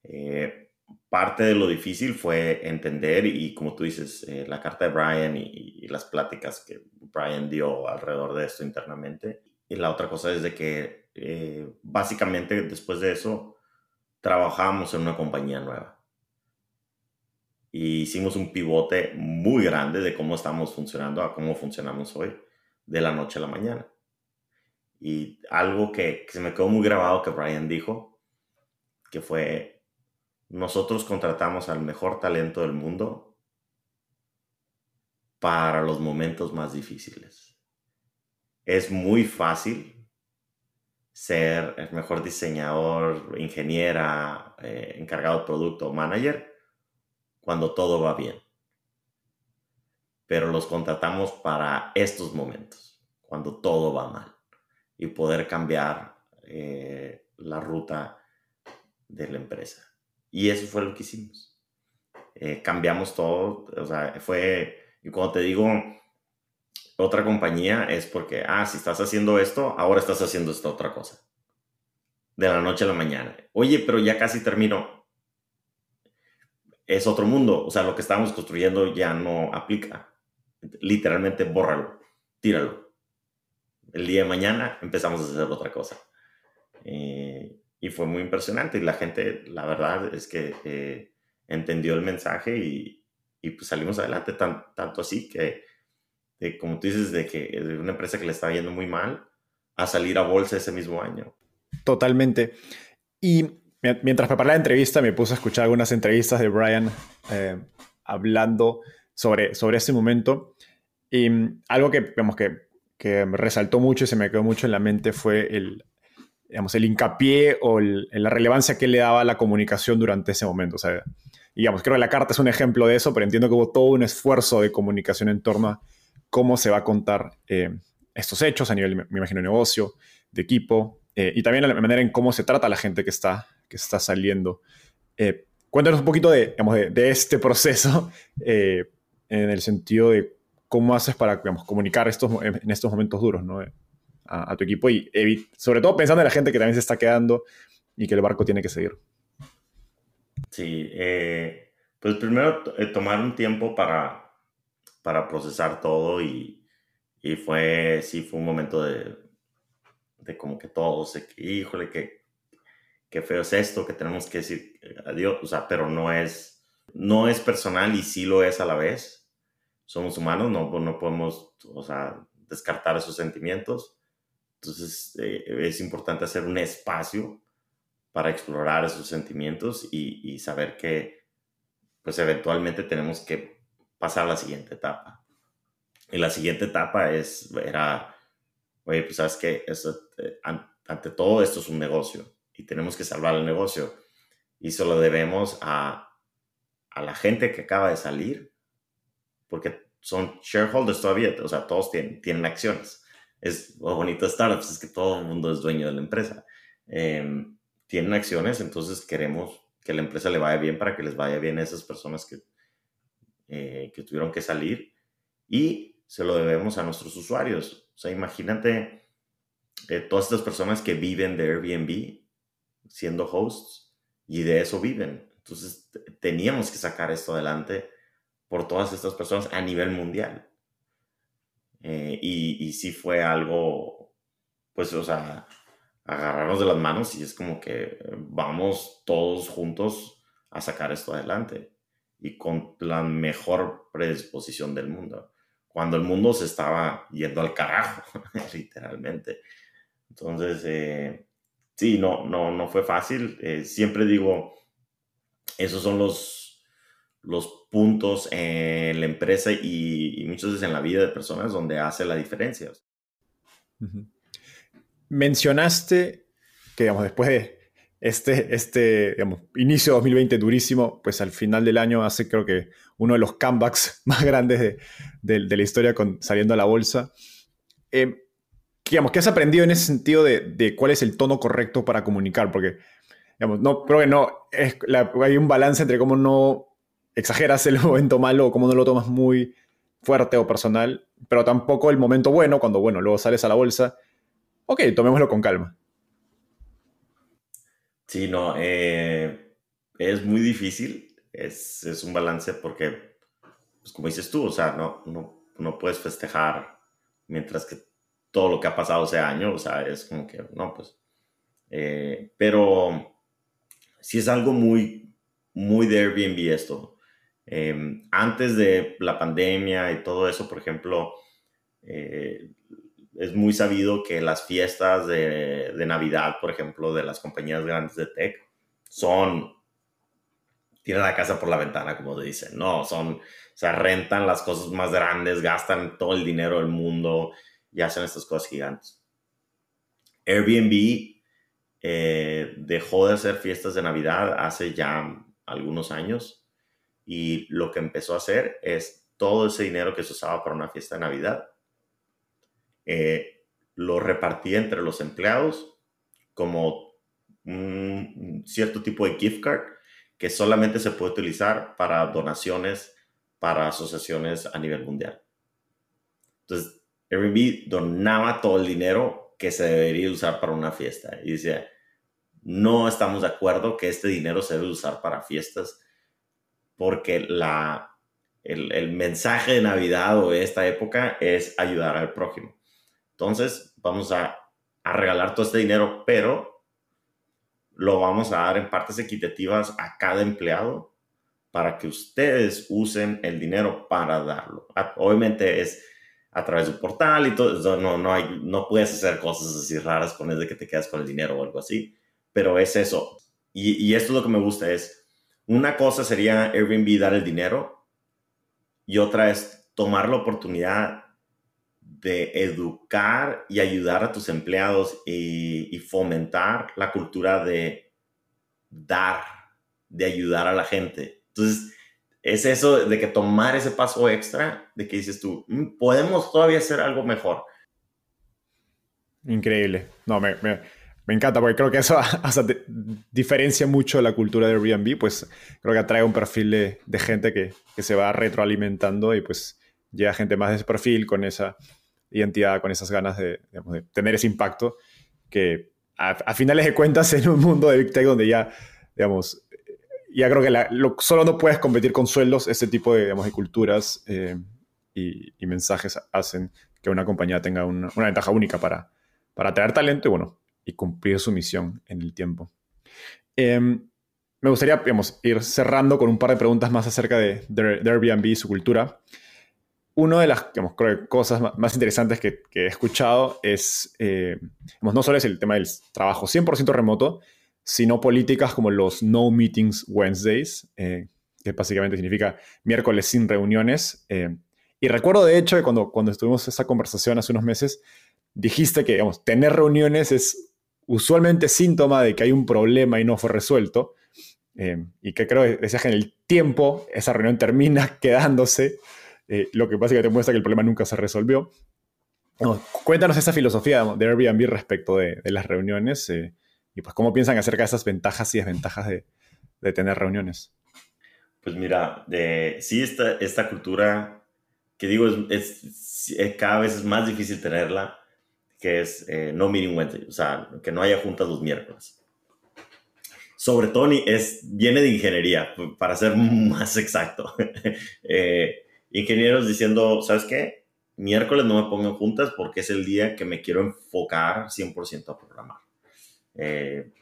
Eh, parte de lo difícil fue entender y como tú dices, eh, la carta de Brian y, las pláticas que Brian dio alrededor de esto internamente. Y la otra cosa es de que eh, básicamente después de eso trabajamos en una compañía nueva. Y hicimos un pivote muy grande de cómo estamos funcionando a cómo funcionamos hoy, de la noche a la mañana. Y algo que, se me quedó muy grabado que Brian dijo, que fue, nosotros contratamos al mejor talento del mundo para los momentos más difíciles. Es muy fácil ser el mejor diseñador, ingeniera, eh, encargado de producto manager cuando todo va bien. Pero los contratamos para estos momentos, cuando todo va mal, y poder cambiar eh, la ruta de la empresa. Y eso fue lo que hicimos. Eh, cambiamos todo, o sea, fue, y cuando te digo otra compañía es porque, ah, si estás haciendo esto, ahora estás haciendo esta otra cosa. De la noche a la mañana. Oye, pero ya casi terminó. Es otro mundo, o sea, lo que estábamos construyendo ya no aplica. Literalmente, bórralo, tíralo. El día de mañana empezamos a hacer otra cosa. Eh, y fue muy impresionante y la gente, la verdad es que eh, entendió el mensaje y, y pues salimos adelante, tan, tanto así que, de, como tú dices, de que de una empresa que le estaba yendo muy mal a salir a bolsa ese mismo año. Totalmente. Y mientras preparaba la entrevista me puse a escuchar algunas entrevistas de Brian eh, hablando sobre, sobre ese momento y algo que, digamos, que, que resaltó mucho y se me quedó mucho en la mente fue el, digamos, el hincapié o el, la relevancia que le daba a la comunicación durante ese momento. O sea, digamos, creo que la carta es un ejemplo de eso, pero entiendo que hubo todo un esfuerzo de comunicación en torno a cómo se va a contar eh, estos hechos a nivel, me imagino, de negocio, de equipo, eh, y también la manera en cómo se trata a la gente que está, que está saliendo. Eh, cuéntanos un poquito de, digamos, de, de este proceso eh, en el sentido de cómo haces para digamos, comunicar estos, en estos momentos duros, ¿no? a, a tu equipo y sobre todo pensando en la gente que también se está quedando y que el barco tiene que seguir. Sí, eh, pues primero eh, tomar un tiempo para, para procesar todo y, y, fue, sí, fue un momento de, de como que todos, híjole, que, qué feo es esto, que tenemos que decir adiós, o sea, pero no es, no es personal y sí lo es a la vez. Somos humanos, no, no podemos, o sea, descartar esos sentimientos. Entonces eh, es importante hacer un espacio para explorar esos sentimientos y, y, saber que pues eventualmente tenemos que pasar a la siguiente etapa. Y la siguiente etapa es, era, oye, pues sabes que eh, ante todo esto es un negocio y tenemos que salvar el negocio. Y se lo debemos a, a la gente que acaba de salir, porque son shareholders todavía, o sea, todos tienen, tienen acciones. Es lo bonito de startups, es que todo el mundo es dueño de la empresa. Em, tienen acciones, entonces queremos que la empresa le vaya bien para que les vaya bien a esas personas que, eh, que tuvieron que salir y se lo debemos a nuestros usuarios. O sea, imagínate eh, todas estas personas que viven de Airbnb siendo hosts y de eso viven. Entonces teníamos que sacar esto adelante por todas estas personas a nivel mundial. Eh, y, y sí fue algo, pues, o sea, agarrarnos de las manos y es como que vamos todos juntos a sacar esto adelante y con la mejor predisposición del mundo. Cuando el mundo se estaba yendo al carajo, literalmente. Entonces, eh, sí, no, no, no fue fácil. Eh, siempre digo, esos son los, los puntos en la empresa y, muchas veces en la vida de personas donde hace la diferencia. Mencionaste que, digamos, después de este, este digamos, inicio de 2020 durísimo, pues al final del año hace creo que uno de los comebacks más grandes de, la historia con, saliendo a la bolsa. Eh, digamos, ¿Qué has aprendido en ese sentido de, cuál es el tono correcto para comunicar? Porque, digamos, no, creo que no, es hay un balance entre cómo no exageras el momento malo o cómo no lo tomas muy fuerte o personal, pero tampoco el momento bueno, cuando, bueno, luego sales a la bolsa ok, tomémoslo con calma. Sí, no, eh, es muy difícil, es, un balance porque, pues como dices tú, o sea, no, no, no puedes festejar mientras que todo lo que ha pasado ese año, o sea, es como que, no, pues, eh, pero sí es algo muy, muy de Airbnb esto. Em, antes de la pandemia y todo eso, por ejemplo, eh, es muy sabido que las fiestas de, Navidad, por ejemplo, de las compañías grandes de tech, son, tienen la casa por la ventana, como dicen, no, son, o sea, rentan las cosas más grandes, gastan todo el dinero del mundo y hacen estas cosas gigantes. Airbnb eh, dejó de hacer fiestas de Navidad hace ya algunos años y lo que empezó a hacer es todo ese dinero que se usaba para una fiesta de Navidad eh, lo repartía entre los empleados como un cierto tipo de gift card que solamente se puede utilizar para donaciones para asociaciones a nivel mundial. Entonces, Airbnb donaba todo el dinero que se debería usar para una fiesta y decía, no estamos de acuerdo que este dinero se debe usar para fiestas porque la, el, el mensaje de Navidad o de esta época es ayudar al prójimo. Entonces, vamos a, regalar todo este dinero, pero lo vamos a dar en partes equitativas a cada empleado para que ustedes usen el dinero para darlo. Obviamente es a través de un portal y todo, no, no, hay, no puedes hacer cosas así raras con eso de que te quedas con el dinero o algo así, pero es eso. Y, y esto es lo que me gusta, es una cosa sería Airbnb dar el dinero y otra es tomar la oportunidad de educar y ayudar a tus empleados y, fomentar la cultura de dar, de ayudar a la gente. Entonces, es eso de que tomar ese paso extra, de que dices tú, mm, podemos todavía hacer algo mejor. Increíble. No, me, encanta porque creo que eso diferencia mucho la cultura de Airbnb, pues creo que atrae un perfil de, gente que, que, se va retroalimentando y pues llega gente más de ese perfil con esa identidad, con esas ganas de, tener ese impacto que a, finales de cuentas en un mundo de Big Tech donde ya, digamos, ya creo que solo no puedes competir con sueldos, ese tipo de, digamos, de culturas eh, y, mensajes hacen que una compañía tenga una, ventaja única para, para atraer talento y, bueno, y cumplir su misión en el tiempo. Em, me gustaría digamos, ir cerrando con un par de preguntas más acerca de, Airbnb y su cultura una de las cosas más interesantes que, he escuchado es, eh, no solo es el tema del trabajo 100% remoto, sino políticas como los No Meetings Wednesdays, eh, que básicamente significa miércoles sin reuniones. Eh, Y recuerdo, de hecho, cuando, cuando estuvimos esa conversación hace unos meses, dijiste que, digamos, tener reuniones es usualmente síntoma de que hay un problema y no fue resuelto. Eh, y que creo que decías que en el tiempo esa reunión termina quedándose, lo que pasa es que te muestra que el problema nunca se resolvió. cuéntanos esa filosofía de Airbnb respecto de, las reuniones y pues cómo piensan acerca de esas ventajas y desventajas de, de tener reuniones. Pues mira, sí, esta, esta cultura que digo es, cada vez es más difícil tenerla, que es no meeting Wednesday, o sea, que no haya juntas los miércoles sobre todo es, viene de ingeniería, para ser más exacto. Eh, ingenieros diciendo, ¿sabes qué? Miércoles no me pongo juntas porque es el día que me quiero enfocar 100% a programar. Eh,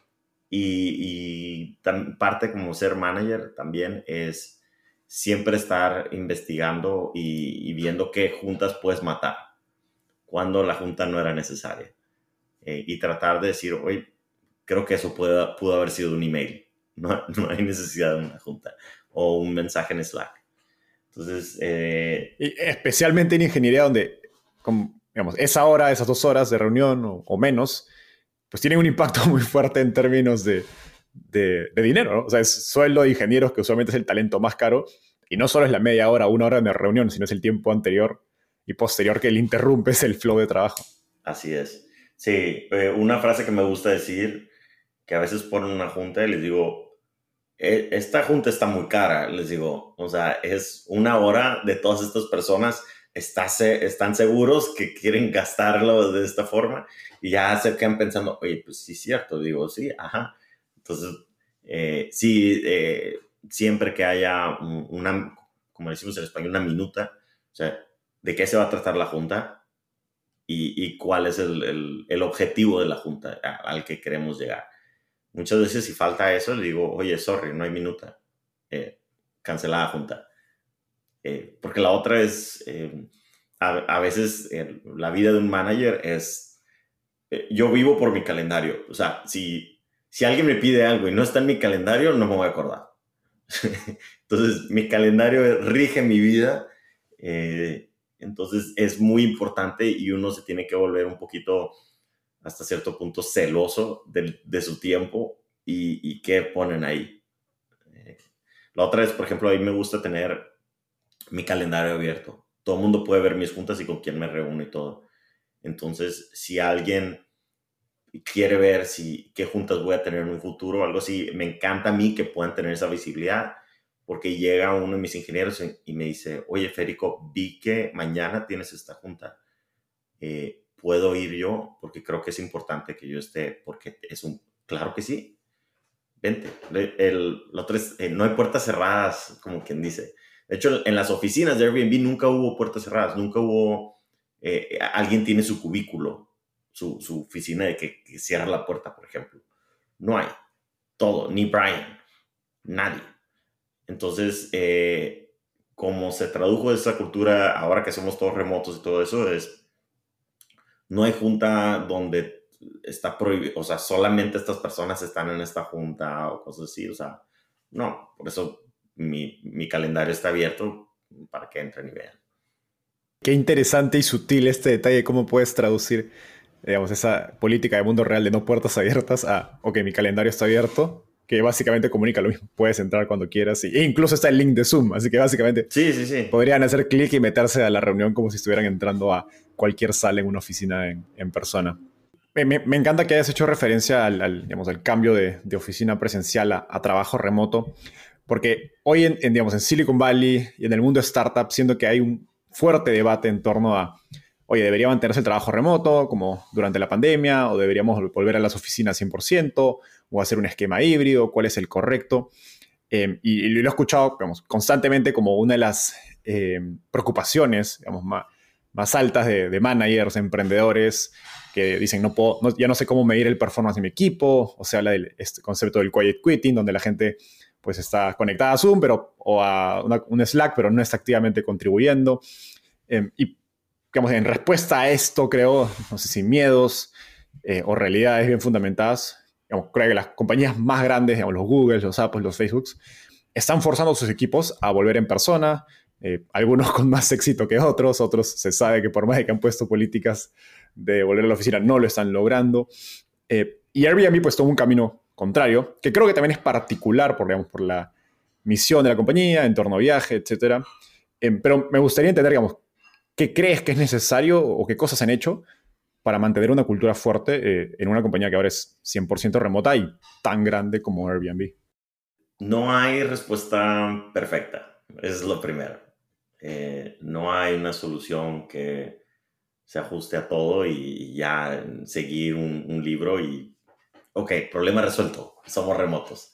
y, parte como ser manager también es siempre estar investigando y, viendo qué juntas puedes matar cuando la junta no era necesaria. Eh, y tratar de decir, oye, creo que eso puede, pudo haber sido un email. No, no, hay necesidad de una junta o un mensaje en Slack. Entonces... Eh, especialmente en ingeniería donde, digamos, esa hora, esas dos horas de reunión o, menos, pues tienen un impacto muy fuerte en términos de, de, dinero, ¿no? O sea, es sueldo de ingenieros que usualmente es el talento más caro y no solo es la media hora, una hora de reunión, sino es el tiempo anterior y posterior que le interrumpes el flow de trabajo. Así es. Sí, eh, una frase que me gusta decir que a veces ponen una junta y les digo, e, esta junta está muy cara, les digo, o sea, es una hora de todas estas personas, está, están seguros que quieren gastarlo de esta forma y ya se quedan pensando, oye, pues sí cierto, digo, sí, ajá. Entonces, eh, sí, eh, siempre que haya una, como decimos en español, una minuta, o sea, de qué se va a tratar la junta y, y cuál es el, el, el, objetivo de la junta al que queremos llegar. Muchas veces si falta eso, le digo, oye, sorry, no hay minuta. Eh, cancelada junta. Eh, porque la otra es, eh, a, veces la vida de un manager es, yo vivo por mi calendario. O sea, si, si alguien me pide algo y no está en mi calendario, no me voy a acordar. entonces, mi calendario rige mi vida. entonces, es muy importante y uno se tiene que volver un poquito hasta cierto punto celoso de, su tiempo y, qué ponen ahí. Eh, la otra es, por ejemplo, a mí me gusta tener mi calendario abierto. Todo el mundo puede ver mis juntas y con quién me reúno y todo. Entonces, si alguien quiere ver si qué juntas voy a tener en un futuro o algo así, me encanta a mí que puedan tener esa visibilidad porque llega uno de mis ingenieros y me dice, oye, Férico, vi que mañana tienes esta junta. Eh, puedo ir yo porque creo que es importante que yo esté, porque es un, claro que sí, vente. El, otro es, eh, no hay puertas cerradas, como quien dice. De hecho, en las oficinas de Airbnb nunca hubo puertas cerradas, nunca hubo, eh, alguien tiene su cubículo, su, su oficina de que, cierra la puerta, por ejemplo. No hay. Todo, ni Brian, nadie. Entonces, eh, como se tradujo esa cultura, ahora que somos todos remotos y todo eso, es no hay junta donde está prohibido, o sea, solamente estas personas están en esta junta o cosas así, o sea, no, por eso mi, calendario está abierto para que entren y vean. Qué interesante y sutil este detalle, cómo puedes traducir, digamos, esa política de mundo real de no puertas abiertas a, ok, mi calendario está abierto, que básicamente comunica lo mismo. Puedes entrar cuando quieras. e incluso está el link de Zoom. Así que básicamente sí, sí, sí. podrían hacer clic y meterse a la reunión como si estuvieran entrando a cualquier sala en una oficina en, persona. Me, encanta que hayas hecho referencia al, digamos, al cambio de, oficina presencial a, trabajo remoto, porque hoy en, digamos, en Silicon Valley y en el mundo startup siento que hay un fuerte debate en torno a, oye, ¿debería mantenerse el trabajo remoto como durante la pandemia o deberíamos volver a las oficinas 100% o hacer un esquema híbrido? ¿Cuál es el correcto? Eh, y, lo he escuchado constantemente como una de las eh, preocupaciones más altas de, managers, emprendedores, que dicen, no puedo, ya no sé cómo medir el performance de mi equipo, o se habla del este concepto del quiet quitting, donde la gente pues está conectada a Zoom pero, o a un Slack, pero no está activamente contribuyendo. Em, y, digamos, en respuesta a esto, creo, no sé si miedos eh, o realidades bien fundamentadas, digamos, creo que las compañías más grandes, digamos, los Google, los Apple, los Facebooks, están forzando a sus equipos a volver en persona, eh, algunos con más éxito que otros, otros se sabe que por más que han puesto políticas de volver a la oficina, no lo están logrando. Eh, y Airbnb pues toma un camino contrario, que creo que también es particular por, digamos, por la misión de la compañía, entorno a viaje, etc. pero me gustaría entender, digamos, ¿qué crees que es necesario o qué cosas han hecho para mantener una cultura fuerte eh, en una compañía que ahora es 100% remota y tan grande como Airbnb? No hay respuesta perfecta, es lo primero. Eh, no hay una solución que se ajuste a todo y ya seguir un, libro y, ok, problema resuelto, somos remotos.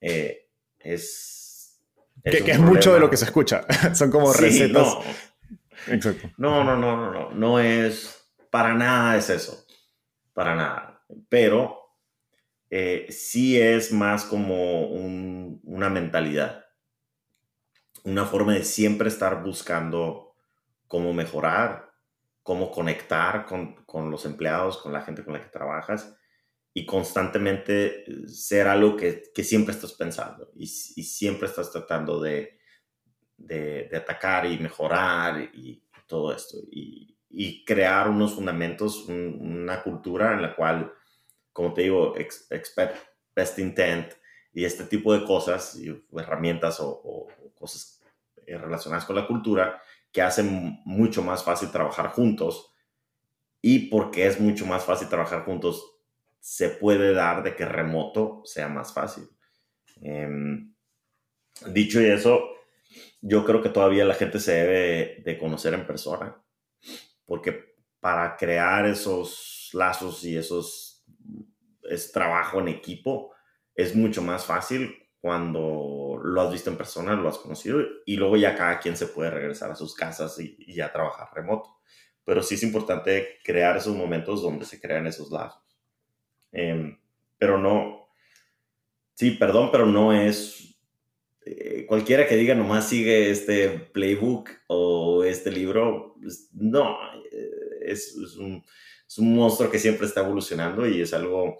Eh, es... que, es mucho de lo que se escucha, son como recetas. No. Exacto. No, no, no, no, no, no es, para nada es eso, para nada, pero eh, sí es más como una mentalidad una forma de siempre estar buscando cómo mejorar, cómo conectar con, los empleados, con la gente con la que trabajas y constantemente eh, ser algo que, siempre estás pensando y, siempre estás tratando de, atacar y mejorar y todo esto. Y, crear unos fundamentos, una cultura en la cual, como te digo, expect best intent y este tipo de cosas, y herramientas o cosas eh, relacionadas con la cultura que hacen mucho más fácil trabajar juntos y porque es mucho más fácil trabajar juntos, se puede dar de que remoto sea más fácil. Em, dicho eso, yo creo que todavía la gente se debe de conocer en persona, porque para crear esos lazos y esos es trabajo en equipo es mucho más fácil cuando lo has visto en persona, lo has conocido y luego ya cada quien se puede regresar a sus casas y, ya trabajar remoto. Pero sí es importante crear esos momentos donde se crean esos lazos. Em, pero no, sí, perdón, pero no es eh, cualquiera que diga nomás sigue este playbook o este libro, pues, no, eh, es, un, monstruo que siempre está evolucionando y es algo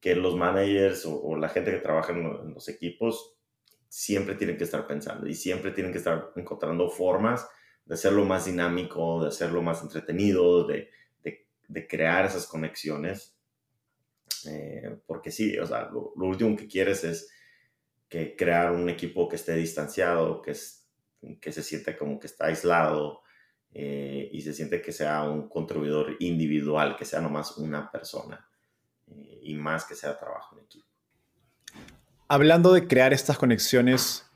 que los managers o, la gente que trabaja en, los equipos siempre tienen que estar pensando y siempre tienen que estar encontrando formas de hacerlo más dinámico, de hacerlo más entretenido, de, de, crear esas conexiones. Eh, porque sí, o sea, lo, último que quieres es que crear un equipo que esté distanciado, que, es, que se sienta como que está aislado eh, y se siente que sea un contribuidor individual, que sea nomás una persona y más que sea trabajo en equipo. Hablando de crear estas conexiones,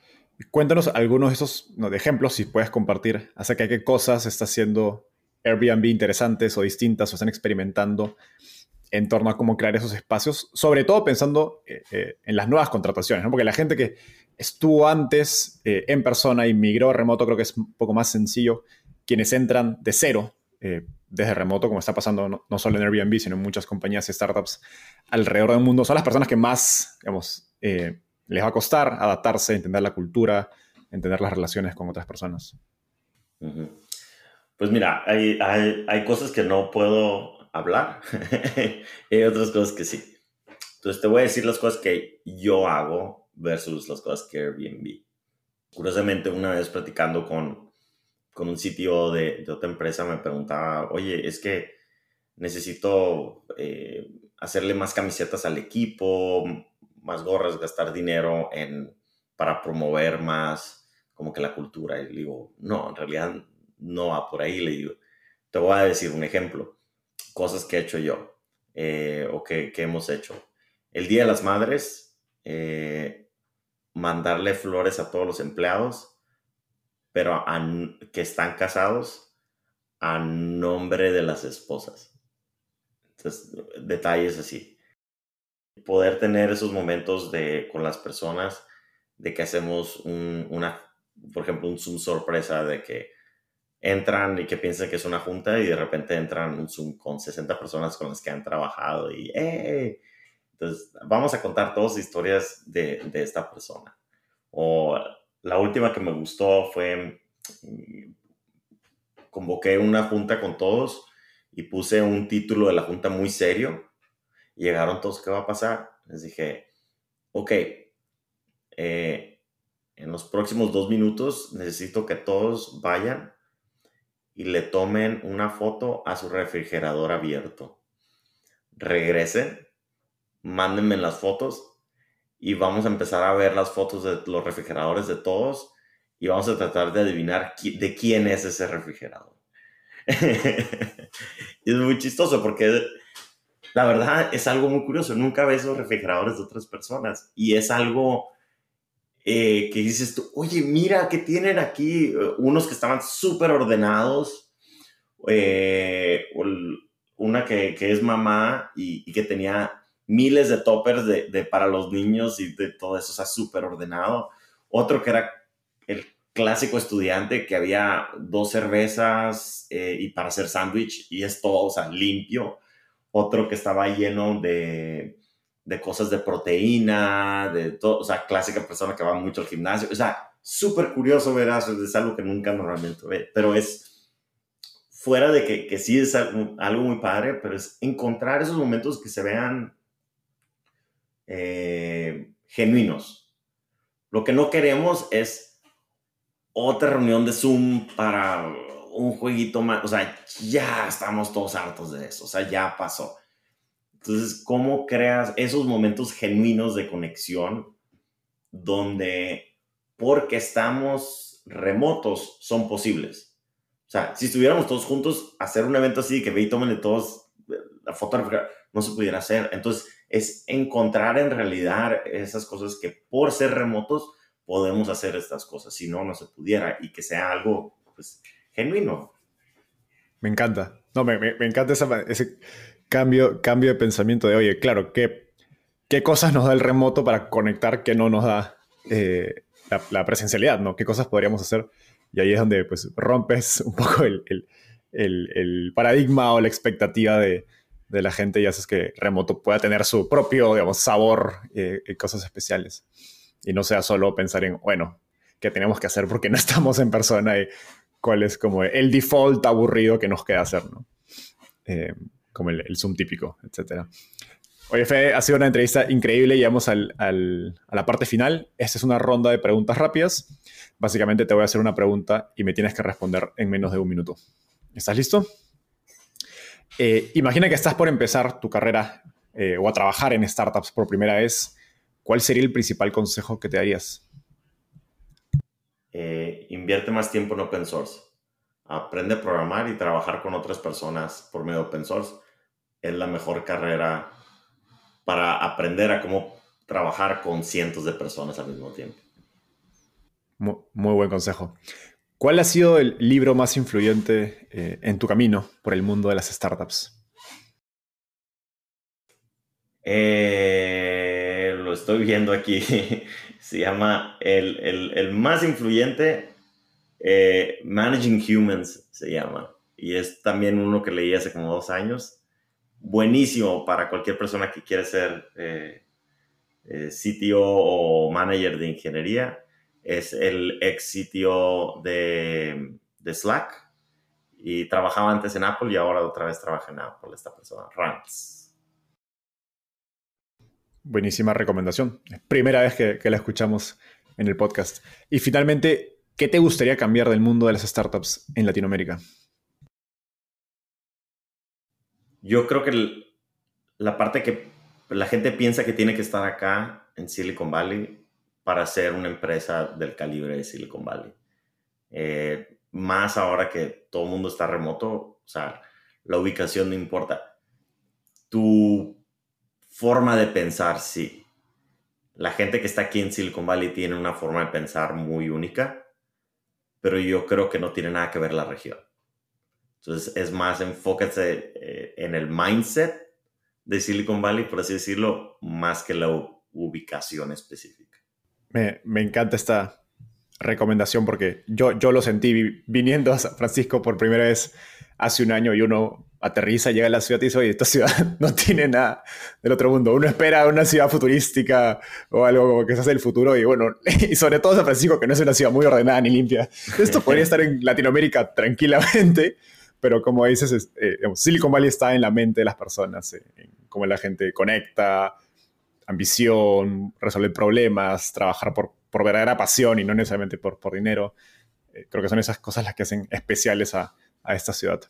cuéntanos algunos de esos ejemplos, si puedes compartir, acerca de qué cosas está haciendo Airbnb interesantes o distintas o están experimentando en torno a cómo crear esos espacios, sobre todo pensando eh, eh, en las nuevas contrataciones, porque la gente que estuvo antes eh, en persona y migró a remoto creo que es un poco más sencillo, quienes entran de cero desde remoto, como está pasando no, solo en Airbnb, sino en muchas compañías y startups alrededor del mundo, son las personas que más, digamos, les va a costar adaptarse, entender la cultura, entender las relaciones con otras personas. Pues mira, hay, hay, cosas que no puedo hablar y otras cosas que sí. Entonces te voy a decir las cosas que yo hago versus las cosas que Airbnb. Curiosamente, una vez platicando con, con un sitio de, otra empresa me preguntaba, oye, es que necesito eh, hacerle más camisetas al equipo, más gorras, gastar dinero en, para promover más como que la cultura. Y le digo, no, en realidad no va por ahí. Le digo, te voy a decir un ejemplo, cosas que he hecho yo eh, o que, hemos hecho. El Día de las Madres, eh, mandarle flores a todos los empleados pero que están casados a nombre de las esposas. Entonces, detalles así. Poder tener esos momentos de, con las personas de que hacemos una, por ejemplo, un Zoom sorpresa de que entran y que piensan que es una junta y de repente entran un Zoom con 60 personas con las que han trabajado y ¡eh! Entonces, vamos a contar todas historias de, de esta persona. O la última que me gustó fue, mm, convoqué una junta con todos y puse un título de la junta muy serio. Llegaron todos, ¿qué va a pasar? Les dije, ok, eh, en, los próximos dos minutos necesito que todos vayan y le tomen una foto a su refrigerador abierto. Regresen, mándenme las fotos y vamos a empezar a ver las fotos de los refrigeradores de todos y vamos a tratar de adivinar de quién es ese refrigerador. es muy chistoso porque la verdad es algo muy curioso. Nunca ves los refrigeradores de otras personas y es algo eh, que dices tú, oye, mira que tienen aquí unos que estaban súper ordenados. Eh, una que, que, es mamá y, que tenía miles de toppers de, para los niños y de todo eso, o sea, súper ordenado. Otro que era el clásico estudiante que había dos cervezas eh, y para hacer sándwich y es todo, o sea, limpio. Otro que estaba lleno de, de cosas de proteína, de todo, o sea, clásica persona que va mucho al gimnasio. O sea, súper curioso, verás, es algo que nunca normalmente ve, pero es fuera de que, que sí es algo, algo, muy padre, pero es encontrar esos momentos que se vean eh, genuinos. Lo que no queremos es otra reunión de Zoom para un jueguito más. O sea, ya estamos todos hartos de eso. O sea, ya pasó. Entonces, ¿cómo creas esos momentos genuinos de conexión donde, porque estamos remotos, son posibles? O sea, si estuviéramos todos juntos, hacer un evento así, que ve y tómenle todos la foto, no se pudiera hacer. Entonces, es encontrar en realidad esas cosas que por ser remotos podemos hacer estas cosas, si no, no se pudiera y que sea algo pues, genuino. Me encanta, no, me, me, encanta ese cambio, cambio de pensamiento de, oye, claro, ¿qué, ¿qué cosas nos da el remoto para conectar que no nos da eh, la, presencialidad, ¿no? ¿Qué cosas podríamos hacer? Y ahí es donde pues rompes un poco el, el, el, paradigma o la expectativa de, de, la gente y haces que remoto pueda tener su propio, digamos, sabor eh, y cosas especiales y no sea solo pensar en, bueno, ¿qué tenemos que hacer porque no estamos en persona y cuál es como el default aburrido que nos queda hacer, ¿no? Eh, como el, Zoom típico, etc. Oye, Fede, ha sido una entrevista increíble. Llegamos a la parte final. Esta es una ronda de preguntas rápidas. Básicamente te voy a hacer una pregunta y me tienes que responder en menos de un minuto. ¿Estás listo? Eh, imagina que estás por empezar tu carrera eh, o a trabajar en startups por primera vez ¿cuál sería el principal consejo que te darías? Eh, invierte más tiempo en open source. Aprende a programar y trabajar con otras personas por medio de open source. Es la mejor carrera para aprender a cómo trabajar con cientos de personas al mismo tiempo. Muy, buen consejo. ¿Cuál ha sido el libro más influyente eh, en tu camino por el mundo de las startups? Eh, estoy viendo aquí, se llama el, más influyente, eh, Managing Humans se llama. Y es también uno que leí hace como dos años. Buenísimo para cualquier persona que quiere ser eh, eh, sitio o manager de ingeniería. Es el ex sitio de, de Slack y trabajaba antes en Apple y ahora otra vez trabaja en Apple esta persona, Rants. Buenísima recomendación. Primera vez que, la escuchamos en el podcast. Y finalmente, ¿qué te gustaría cambiar del mundo de las startups en Latinoamérica? Yo creo que la parte que la gente piensa que tiene que estar acá en Silicon Valley para ser una empresa del calibre de Silicon Valley. Eh, más ahora que todo el mundo está remoto, o sea, la ubicación no importa. Tu forma de pensar, sí. La gente que está aquí en Silicon Valley tiene una forma de pensar muy única, pero yo creo que no tiene nada que ver la región. Entonces es más enfócate eh, en el mindset de Silicon Valley, por así decirlo, más que la ubicación específica. Me, me, encanta esta recomendación porque yo, yo lo sentí viniendo a San Francisco por primera vez hace un año y uno aterriza, llega a la ciudad y dice, oye, esta ciudad no tiene nada del otro mundo. Uno espera una ciudad futurística o algo como que se hace el futuro y bueno, y sobre todo San Francisco, que no es una ciudad muy ordenada ni limpia. Esto podría estar en Latinoamérica tranquilamente, pero como dices, eh, Silicon Valley está en la mente de las personas, eh, cómo la gente conecta, ambición, resolver problemas, trabajar por por verdadera pasión y no necesariamente por, por dinero. Eh, creo que son esas cosas las que hacen especiales a, a esta ciudad.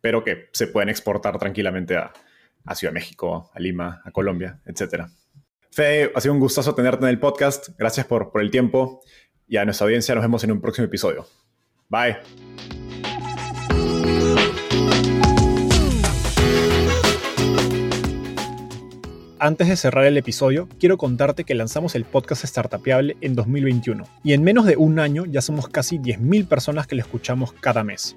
Pero que se pueden exportar tranquilamente a, Ciudad de México, a Lima, a Colombia, etc. Fede, ha sido un gustazo tenerte en el podcast. Gracias por, el tiempo y a nuestra audiencia nos vemos en un próximo episodio. Bye. Antes de cerrar el episodio, quiero contarte que lanzamos el podcast Startupiable en 2021 y en menos de un año ya somos casi 10.000 personas que lo escuchamos cada mes.